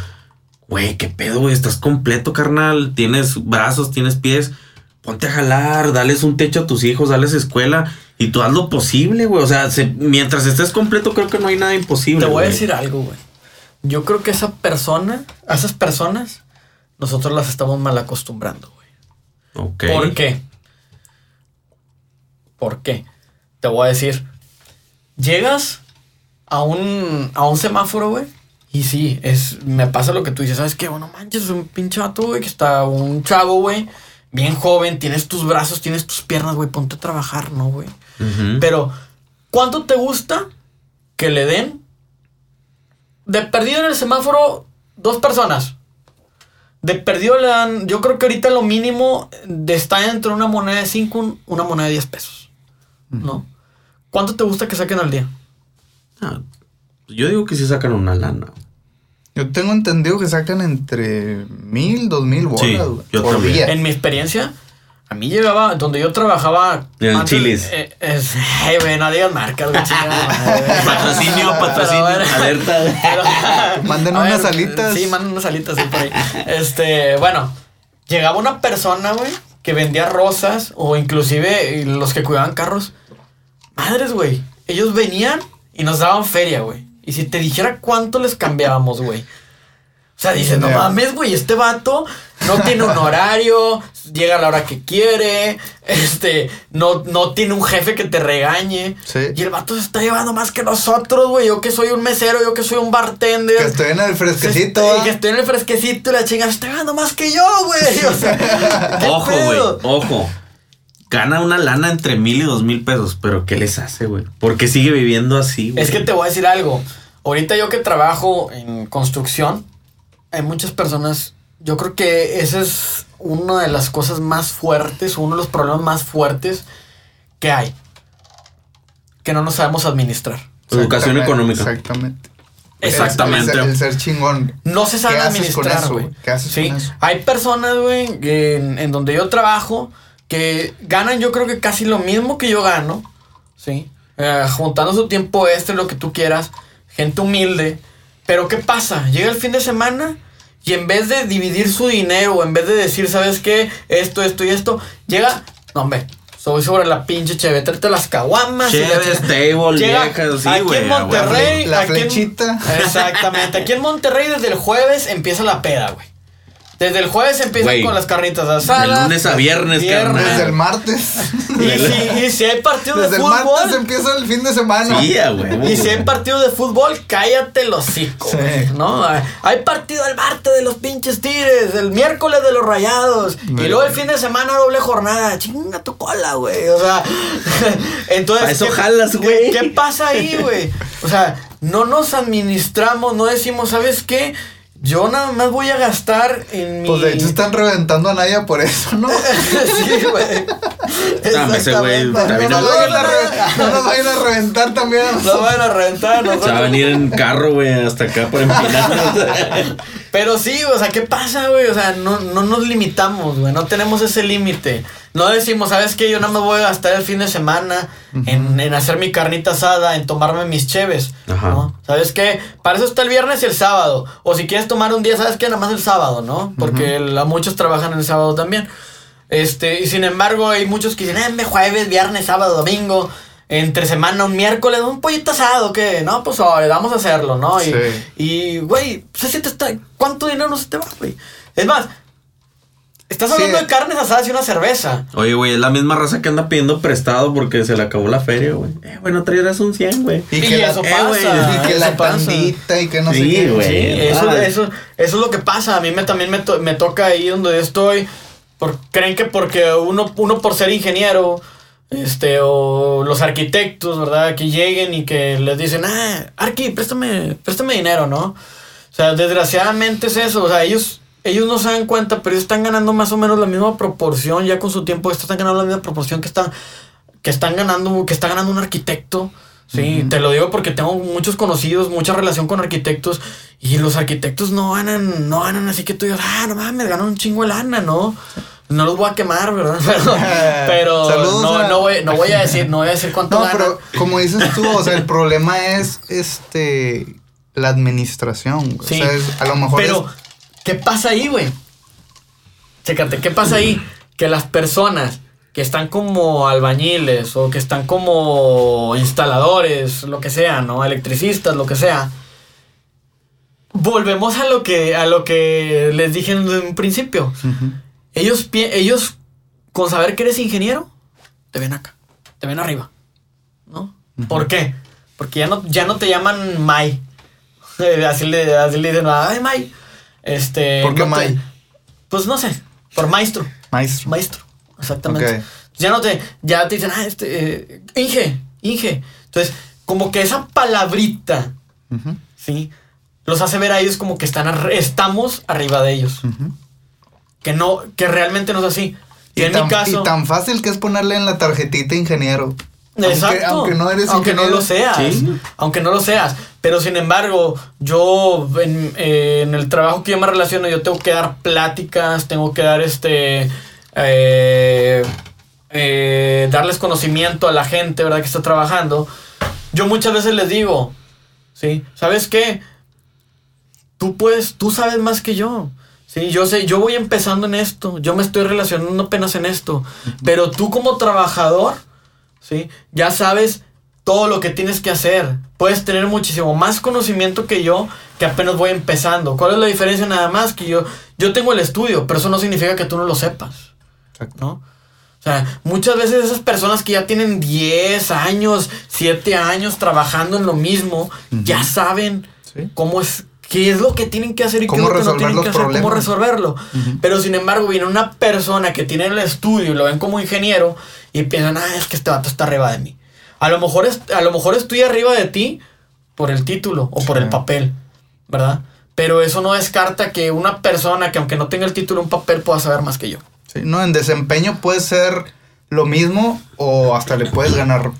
güey, qué pedo, güey, estás completo, carnal, tienes brazos, tienes pies, ponte a jalar, dales un techo a tus hijos, dales escuela y tú haz lo posible, güey. O sea, se- mientras estés completo, creo que no hay nada imposible. Te voy a decir algo, güey. Yo creo que esa persona, a esas personas, nosotros las estamos mal acostumbrando, güey. Ok. ¿Por qué? ¿Por qué? Te voy a decir. Llegas a un, a un semáforo, güey. Y sí, es, me pasa lo que tú dices. ¿Sabes qué? Bueno, manches, es un pinche vato, güey, que está un chavo, güey. Bien joven, tienes tus brazos, tienes tus piernas, güey. Ponte a trabajar, ¿no, güey? Pero, ¿cuánto te gusta que le den de perdido en el semáforo dos personas? De perdido le dan, yo creo que ahorita lo mínimo de está entre una moneda de 5 una moneda de 10 pesos. ¿No? ¿Cuánto te gusta que saquen al día? Ah, yo digo que sí sacan una lana. Yo tengo entendido que sacan entre mil, dos mil bolas, Sí, yo por también. día. En mi experiencia, a mí llegaba, donde yo trabajaba. En el Chili's. eh, güey, no digas marcas, güey. Patrocinio, Pero patrocinio, alerta. Pero- Manden unas alitas. Sí, manden unas alitas sí, por ahí. Este, bueno, llegaba una persona, güey, que vendía rosas o inclusive los que cuidaban carros. Madres, güey. Ellos venían y nos daban feria, güey. Y si te dijera cuánto les cambiábamos, güey. O sea, dices, no mames, güey, este vato no tiene un horario, llega a la hora que quiere, este, no, no tiene un jefe que te regañe. Sí. Y el vato se está llevando más que nosotros, güey. Yo que soy un mesero, yo que soy un bartender. Que estoy en el fresquecito. Que estoy en el fresquecito y la chinga se está ganando más que yo, güey. O sea, ¿qué Ojo, güey, ojo. Gana una lana entre mil y dos mil pesos, pero ¿qué les hace, güey? ¿Por qué sigue viviendo así, güey? Es que te voy a decir algo. Ahorita yo que trabajo en construcción, hay muchas personas. Yo creo que esa es una de las cosas más fuertes, uno de los problemas más fuertes que hay. Que no nos sabemos administrar. Educación Exactamente, económica. Exactamente. Exactamente. El, ser- el ser chingón. No se sabe ¿Qué administrar, güey. güey? ¿Qué haces Sí, con eso? hay personas, güey, en donde yo trabajo que ganan yo creo que casi lo mismo que yo gano, ¿sí? Eh, juntando su tiempo este, lo que tú quieras, gente humilde. Pero ¿qué pasa? Llega el fin de semana y en vez de dividir su dinero, o en vez de decir, ¿sabes qué? Esto, esto y esto, llega, no, hombre, soy sobre la pinche cheve, tráete las caguamas. y la Cheves, chingada. table, Llega viejas, sí, aquí en. Monterrey, La aquí en- flechita. Exactamente. Aquí en Monterrey desde el jueves empieza la peda, güey. Desde el jueves empiezan Güey, con las carnitas asadas. de lunes a viernes, carnal. Desde el martes. Y si, y si hay partido de Desde el martes fútbol. empieza el fin de semana. Sí, a huevo, Y si hay güey. partido de fútbol, cállate los hocico, Sí. güey, ¿no? Hay partido el martes de los pinches tigres, el miércoles de los rayados, y Güey. luego el fin de semana doble jornada. Chinga tu cola, güey. O sea, entonces. Pa' eso ¿qué- jalas, qué- güey. ¿Qué pasa ahí, güey? O sea, no nos administramos, no decimos, ¿sabes qué? Yo nada más voy a gastar en mi. Pues de hecho están reventando a Naya por eso, ¿no? sí, güey. Ese güey Exactamente. también No el- nos vayan a re- no nos vayan a reventar también. No van a reventar, Se va a nosotros. venir en carro, güey, hasta acá por empinar. Pero sí, o sea, ¿qué pasa, güey? O sea, no, no nos limitamos, güey. No tenemos ese límite. No decimos, ¿sabes qué? Yo nada más voy a gastar el fin de semana en, en hacer mi carnita asada, en tomarme mis cheves. Ajá. ¿no? ¿Sabes qué? Para eso está el viernes y el sábado. O si quieres tomar un día, ¿sabes qué? Nada más el sábado, ¿no? Porque la- muchos trabajan el sábado también. Este, y sin embargo, hay muchos que dicen, eh, me jueves, viernes, sábado, domingo. Entre semana, un miércoles, un pollito asado, ¿qué? No, pues ahora vamos a hacerlo, ¿no? Y, Sí. y, güey. ¿Cuánto dinero no se te va, güey? Es más, estás hablando Sí. de carnes asadas y una cerveza. Oye, güey, es la misma raza que anda pidiendo prestado porque se le acabó la feria, güey. Eh, güey, no traerás un 100, güey. Y Y que la, eso eh, pasa. güey, y que eso la pandita y que no sé Sí, qué. güey. Sí, eso, Ah. eso, eso es lo que pasa. A mí me, también me, to- me toca ahí donde yo estoy. Por, creen que porque uno, uno por ser ingeniero, este, o los arquitectos, ¿verdad? Que lleguen y que les dicen, ah, Arqui, préstame, préstame dinero, ¿no? O sea, desgraciadamente es eso. O sea, ellos, ellos no se dan cuenta, pero ellos están ganando más o menos la misma proporción, ya con su tiempo, estos están ganando la misma proporción que están, que están ganando, que está ganando un arquitecto. Sí, te lo digo porque tengo muchos conocidos, mucha relación con arquitectos y los arquitectos no ganan, no ganan así que tú digas, ah, no mames, ganan un chingo de lana, ¿no? No los voy a quemar, ¿verdad? Pero, no, a- no, voy, no voy a decir, no voy a decir cuánto No, ganan. pero como dices tú, o sea, el problema es este la administración. Sí, O sea, es- a lo mejor Pero, es- ¿qué pasa ahí, güey? Chécate, ¿qué pasa ahí? Que las personas que están como albañiles o que están como instaladores, lo que sea, ¿no? Electricistas, lo que sea. Volvemos a lo que, a lo que les dije en un principio. Ujú. Ellos, pi- ellos, con saber que eres ingeniero, te ven acá, te ven arriba, ¿no? ¿Por qué? Porque ya no, ya no te llaman Mai. Así le, así le dicen, ay, Mai. Este, ¿Por qué no te-? Pues no sé, por maestro. Maestro. Maestro, exactamente. Ya no te, ya te dicen, ah, este, eh, Inge, Inge. Entonces, como que esa palabrita, ¿sí? Los hace ver a ellos como que están, ar- estamos arriba de ellos. Que no, que realmente no es así. Y, Y, en tan, mi caso. y tan fácil que es ponerle en la tarjetita ingeniero. Exacto. Aunque, aunque no eres Aunque no lo seas. Sí. Aunque no lo seas. Pero sin embargo, yo en, eh, en el trabajo que yo me relaciono, yo tengo que dar pláticas, tengo que dar este. eh, eh, darles conocimiento a la gente, ¿verdad? Que está trabajando. Yo muchas veces les digo, ¿sí? ¿Sabes qué? Tú puedes, tú sabes más que yo. Sí, yo sé, yo voy empezando en esto, yo me estoy relacionando apenas en esto, pero tú como trabajador, ¿sí? Ya sabes todo lo que tienes que hacer. Puedes tener muchísimo más conocimiento que yo, que apenas voy empezando. ¿Cuál es la diferencia nada más? Que yo, yo tengo el estudio, pero eso no significa que tú no lo sepas, Exacto. ¿no? O sea, muchas veces esas personas que ya tienen 10 años, 7 años trabajando en lo mismo, ya saben Sí. cómo es, qué es lo que tienen que hacer y qué es lo que no tienen que hacer, cómo resolverlo. Pero sin embargo, viene una persona que tiene el estudio y lo ven como ingeniero y piensan, ah, es que este vato está arriba de mí. A lo mejor, es, a lo mejor estoy arriba de ti por el título o por el papel, ¿verdad? Pero eso no descarta que una persona que aunque no tenga el título un papel pueda saber más que yo. Sí, no, en desempeño puede ser lo mismo o hasta le puedes ganar.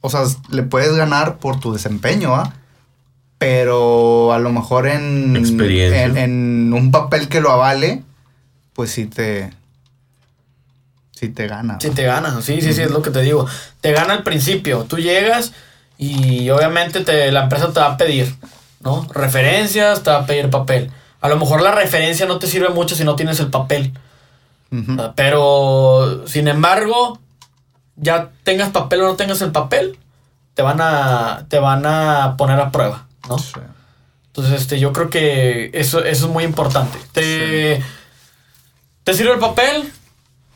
O sea, le puedes ganar por tu desempeño, ¿ah? Pero a lo mejor en, Experiencia. en, en un papel que lo avale, pues sí te. Sí te gana. Si te gana, sí, sí, sí, es lo que te digo. Te gana al principio. Tú llegas y obviamente te, la empresa te va a pedir, ¿no? Referencias, te va a pedir papel. A lo mejor la referencia no te sirve mucho si no tienes el papel. Ah, Pero, sin embargo, ya tengas papel o no tengas el papel, te van a, te van a poner a prueba, ¿no? Sí. Entonces, este, yo creo que eso, eso es muy importante. Te, te sirve el papel,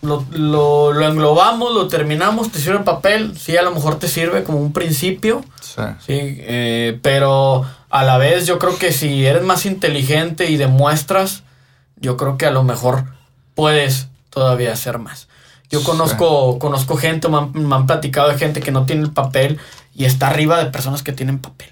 lo, lo- lo englobamos, lo terminamos, te sirve el papel, sí, a lo mejor te sirve como un principio, Sí. sí, eh, pero a la vez yo creo que si eres más inteligente y demuestras, yo creo que a lo mejor puedes todavía hacer más. Yo Sí. conozco, conozco gente, me han, me han platicado de gente que no tiene el papel y está arriba de personas que tienen papel.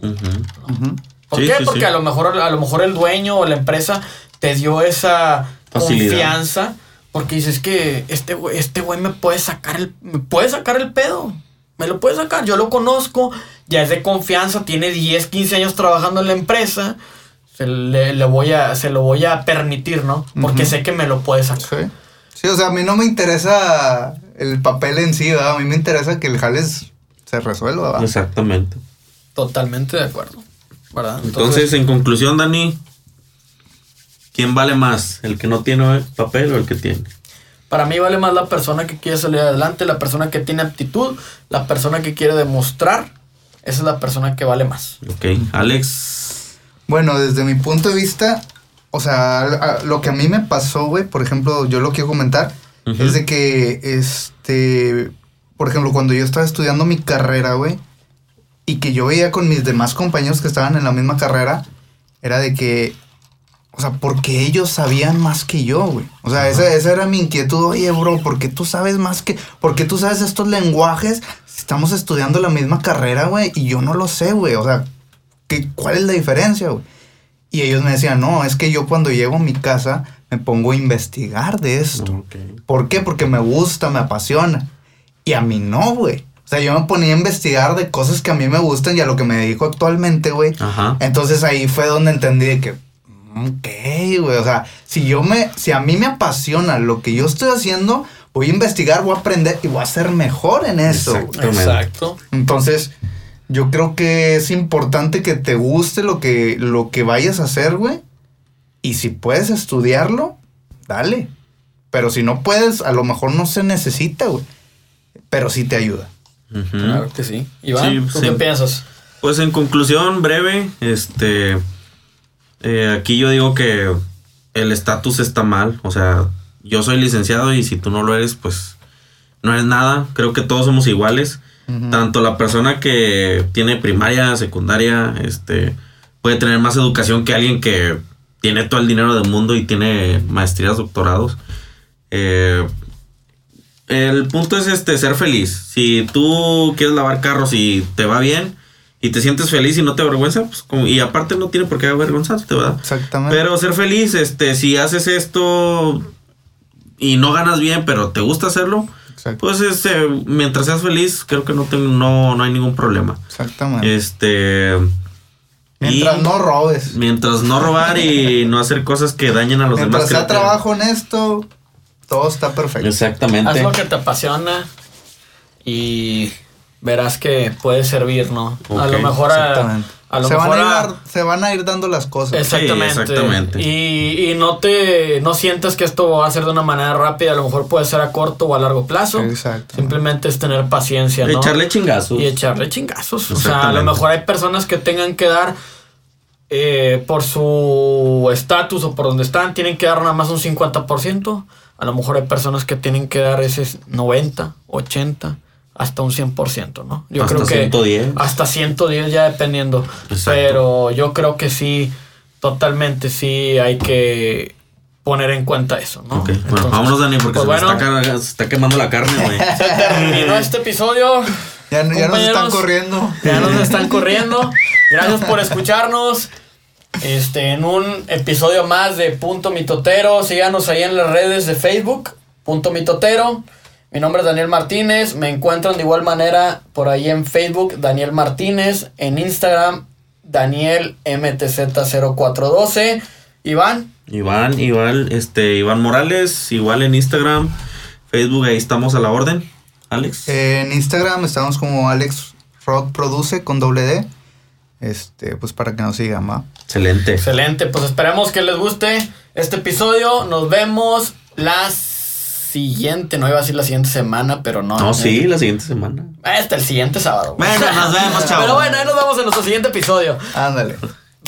¿Por Sí, qué? sí, Porque sí. a lo mejor a lo mejor el dueño o la empresa te dio esa Facilidad. confianza porque dices que este güey este güey me puede sacar el me puede sacar el pedo. Me lo puede sacar, yo lo conozco, ya es de confianza, tiene 10, 15 años trabajando en la empresa. Se, le, le voy a, se lo voy a permitir, ¿no? Porque sé que me lo puede sacar. Sí. Sí, o sea, a mí no me interesa el papel en sí, ¿verdad? A mí me interesa que el jales se resuelva, ¿verdad? Exactamente. Totalmente de acuerdo. ¿Verdad? Entonces, en conclusión, Dani, ¿quién vale más? ¿El que no tiene papel o el que tiene? Para mí vale más la persona que quiere salir adelante, la persona que tiene aptitud, la persona que quiere demostrar. Esa es la persona que vale más. Ok, Alex. Bueno, desde mi punto de vista, o sea, lo que a mí me pasó, güey, por ejemplo, yo lo quiero comentar, es de que, este, por ejemplo, cuando yo estaba estudiando mi carrera, güey, y que yo veía con mis demás compañeros que estaban en la misma carrera, era de que, o sea, porque ellos sabían más que yo, güey. O sea, esa, esa era mi inquietud. Oye, bro, ¿por qué tú sabes más que... ¿Por qué tú sabes estos lenguajes? Si estamos estudiando la misma carrera, güey, y yo no lo sé, güey. O sea, ¿qué, ¿cuál es la diferencia, güey? Y ellos me decían, no, es que yo cuando llego a mi casa me pongo a investigar de esto. ¿Por qué? Porque me gusta, me apasiona. Y a mí no, güey. O sea, yo me ponía a investigar de cosas que a mí me gustan y a lo que me dedico actualmente, güey. Ajá. Entonces ahí fue donde entendí de que, ok, güey. O sea, si yo me, si a mí me apasiona lo que yo estoy haciendo, voy a investigar, voy a aprender y voy a ser mejor en eso. Exacto. Entonces, yo creo que es importante que te guste lo que, lo que vayas a hacer, güey. Y si puedes estudiarlo, dale. Pero si no puedes, a lo mejor no se necesita, güey. Pero sí te ayuda. Claro que sí. Iván, Sí, ¿tú sí. qué piensas? Pues en conclusión, breve, este. eh, aquí yo digo que el estatus está mal. O sea, yo soy licenciado y si tú no lo eres, pues no eres nada. Creo que todos somos iguales. Tanto la persona que tiene primaria, secundaria, este, puede tener más educación que alguien que tiene todo el dinero del mundo y tiene maestrías, doctorados. Eh, el punto es este, ser feliz. Si tú quieres lavar carros y te va bien y te sientes feliz y no te avergüenza, pues como- y aparte no tiene por qué avergonzarte, ¿verdad? Exactamente. Pero ser feliz, este, si haces esto y no ganas bien, pero te gusta hacerlo, pues este, mientras seas feliz, creo que no, tengo, no, no hay ningún problema. Exactamente. Este. Mientras y no robes. Mientras no robar y no hacer cosas que dañen a los Mientras demás. sea creo que- trabajo honesto, todo está perfecto. Exactamente. Haz lo que te apasiona y verás que puede servir, ¿no? a lo mejor a, a lo se, mejor van a ir, a- se van a ir dando las cosas. Exactamente. exactamente. Y, y no te no sientas que esto va a ser de una manera rápida, a lo mejor puede ser a corto o a largo plazo. Exacto. Simplemente es tener paciencia, ¿no? Echarle chingazos. y echarle chingazos. O sea, a lo mejor hay personas que tengan que dar eh, por su estatus o por donde están, tienen que dar nada más un 50%. A lo mejor hay personas que tienen que dar ese 90, 80, hasta un 100%, ¿no? Yo Hasta creo que 110. hasta 110 ya dependiendo. Exacto. Pero yo creo que sí, totalmente sí hay que poner en cuenta eso, ¿no? Ok, bueno, Entonces, vámonos, Dani, porque pues se, bueno, me está, ca- se está quemando la carne, güey. se terminó este episodio. Ya, ya nos están corriendo. Ya nos están corriendo. Gracias por escucharnos. Este, en un episodio más de Punto Mitotero. Síganos ahí en las redes de Facebook, Punto Mitotero. Mi nombre es Daniel Martínez. Me encuentran de igual manera por ahí en Facebook, Daniel Martínez. En Instagram, Daniel MTZ0412. Iván, Iván, Iván, este, Iván Morales, igual en Instagram, Facebook, ahí estamos a la orden. Alex. En Instagram estamos como Alex Rock Produce con doble D. Este, pues para que nos sigan, ¿va? Excelente. excelente. Pues esperemos que les guste este episodio. Nos vemos la siguiente. No iba a decir la siguiente semana, pero no. No, sí, la siguiente semana. Hasta el siguiente sábado. Bueno, nos vemos, chavos. Pero bueno, ahí nos vemos en nuestro siguiente episodio. Ándale.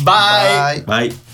Bye. Bye. Bye.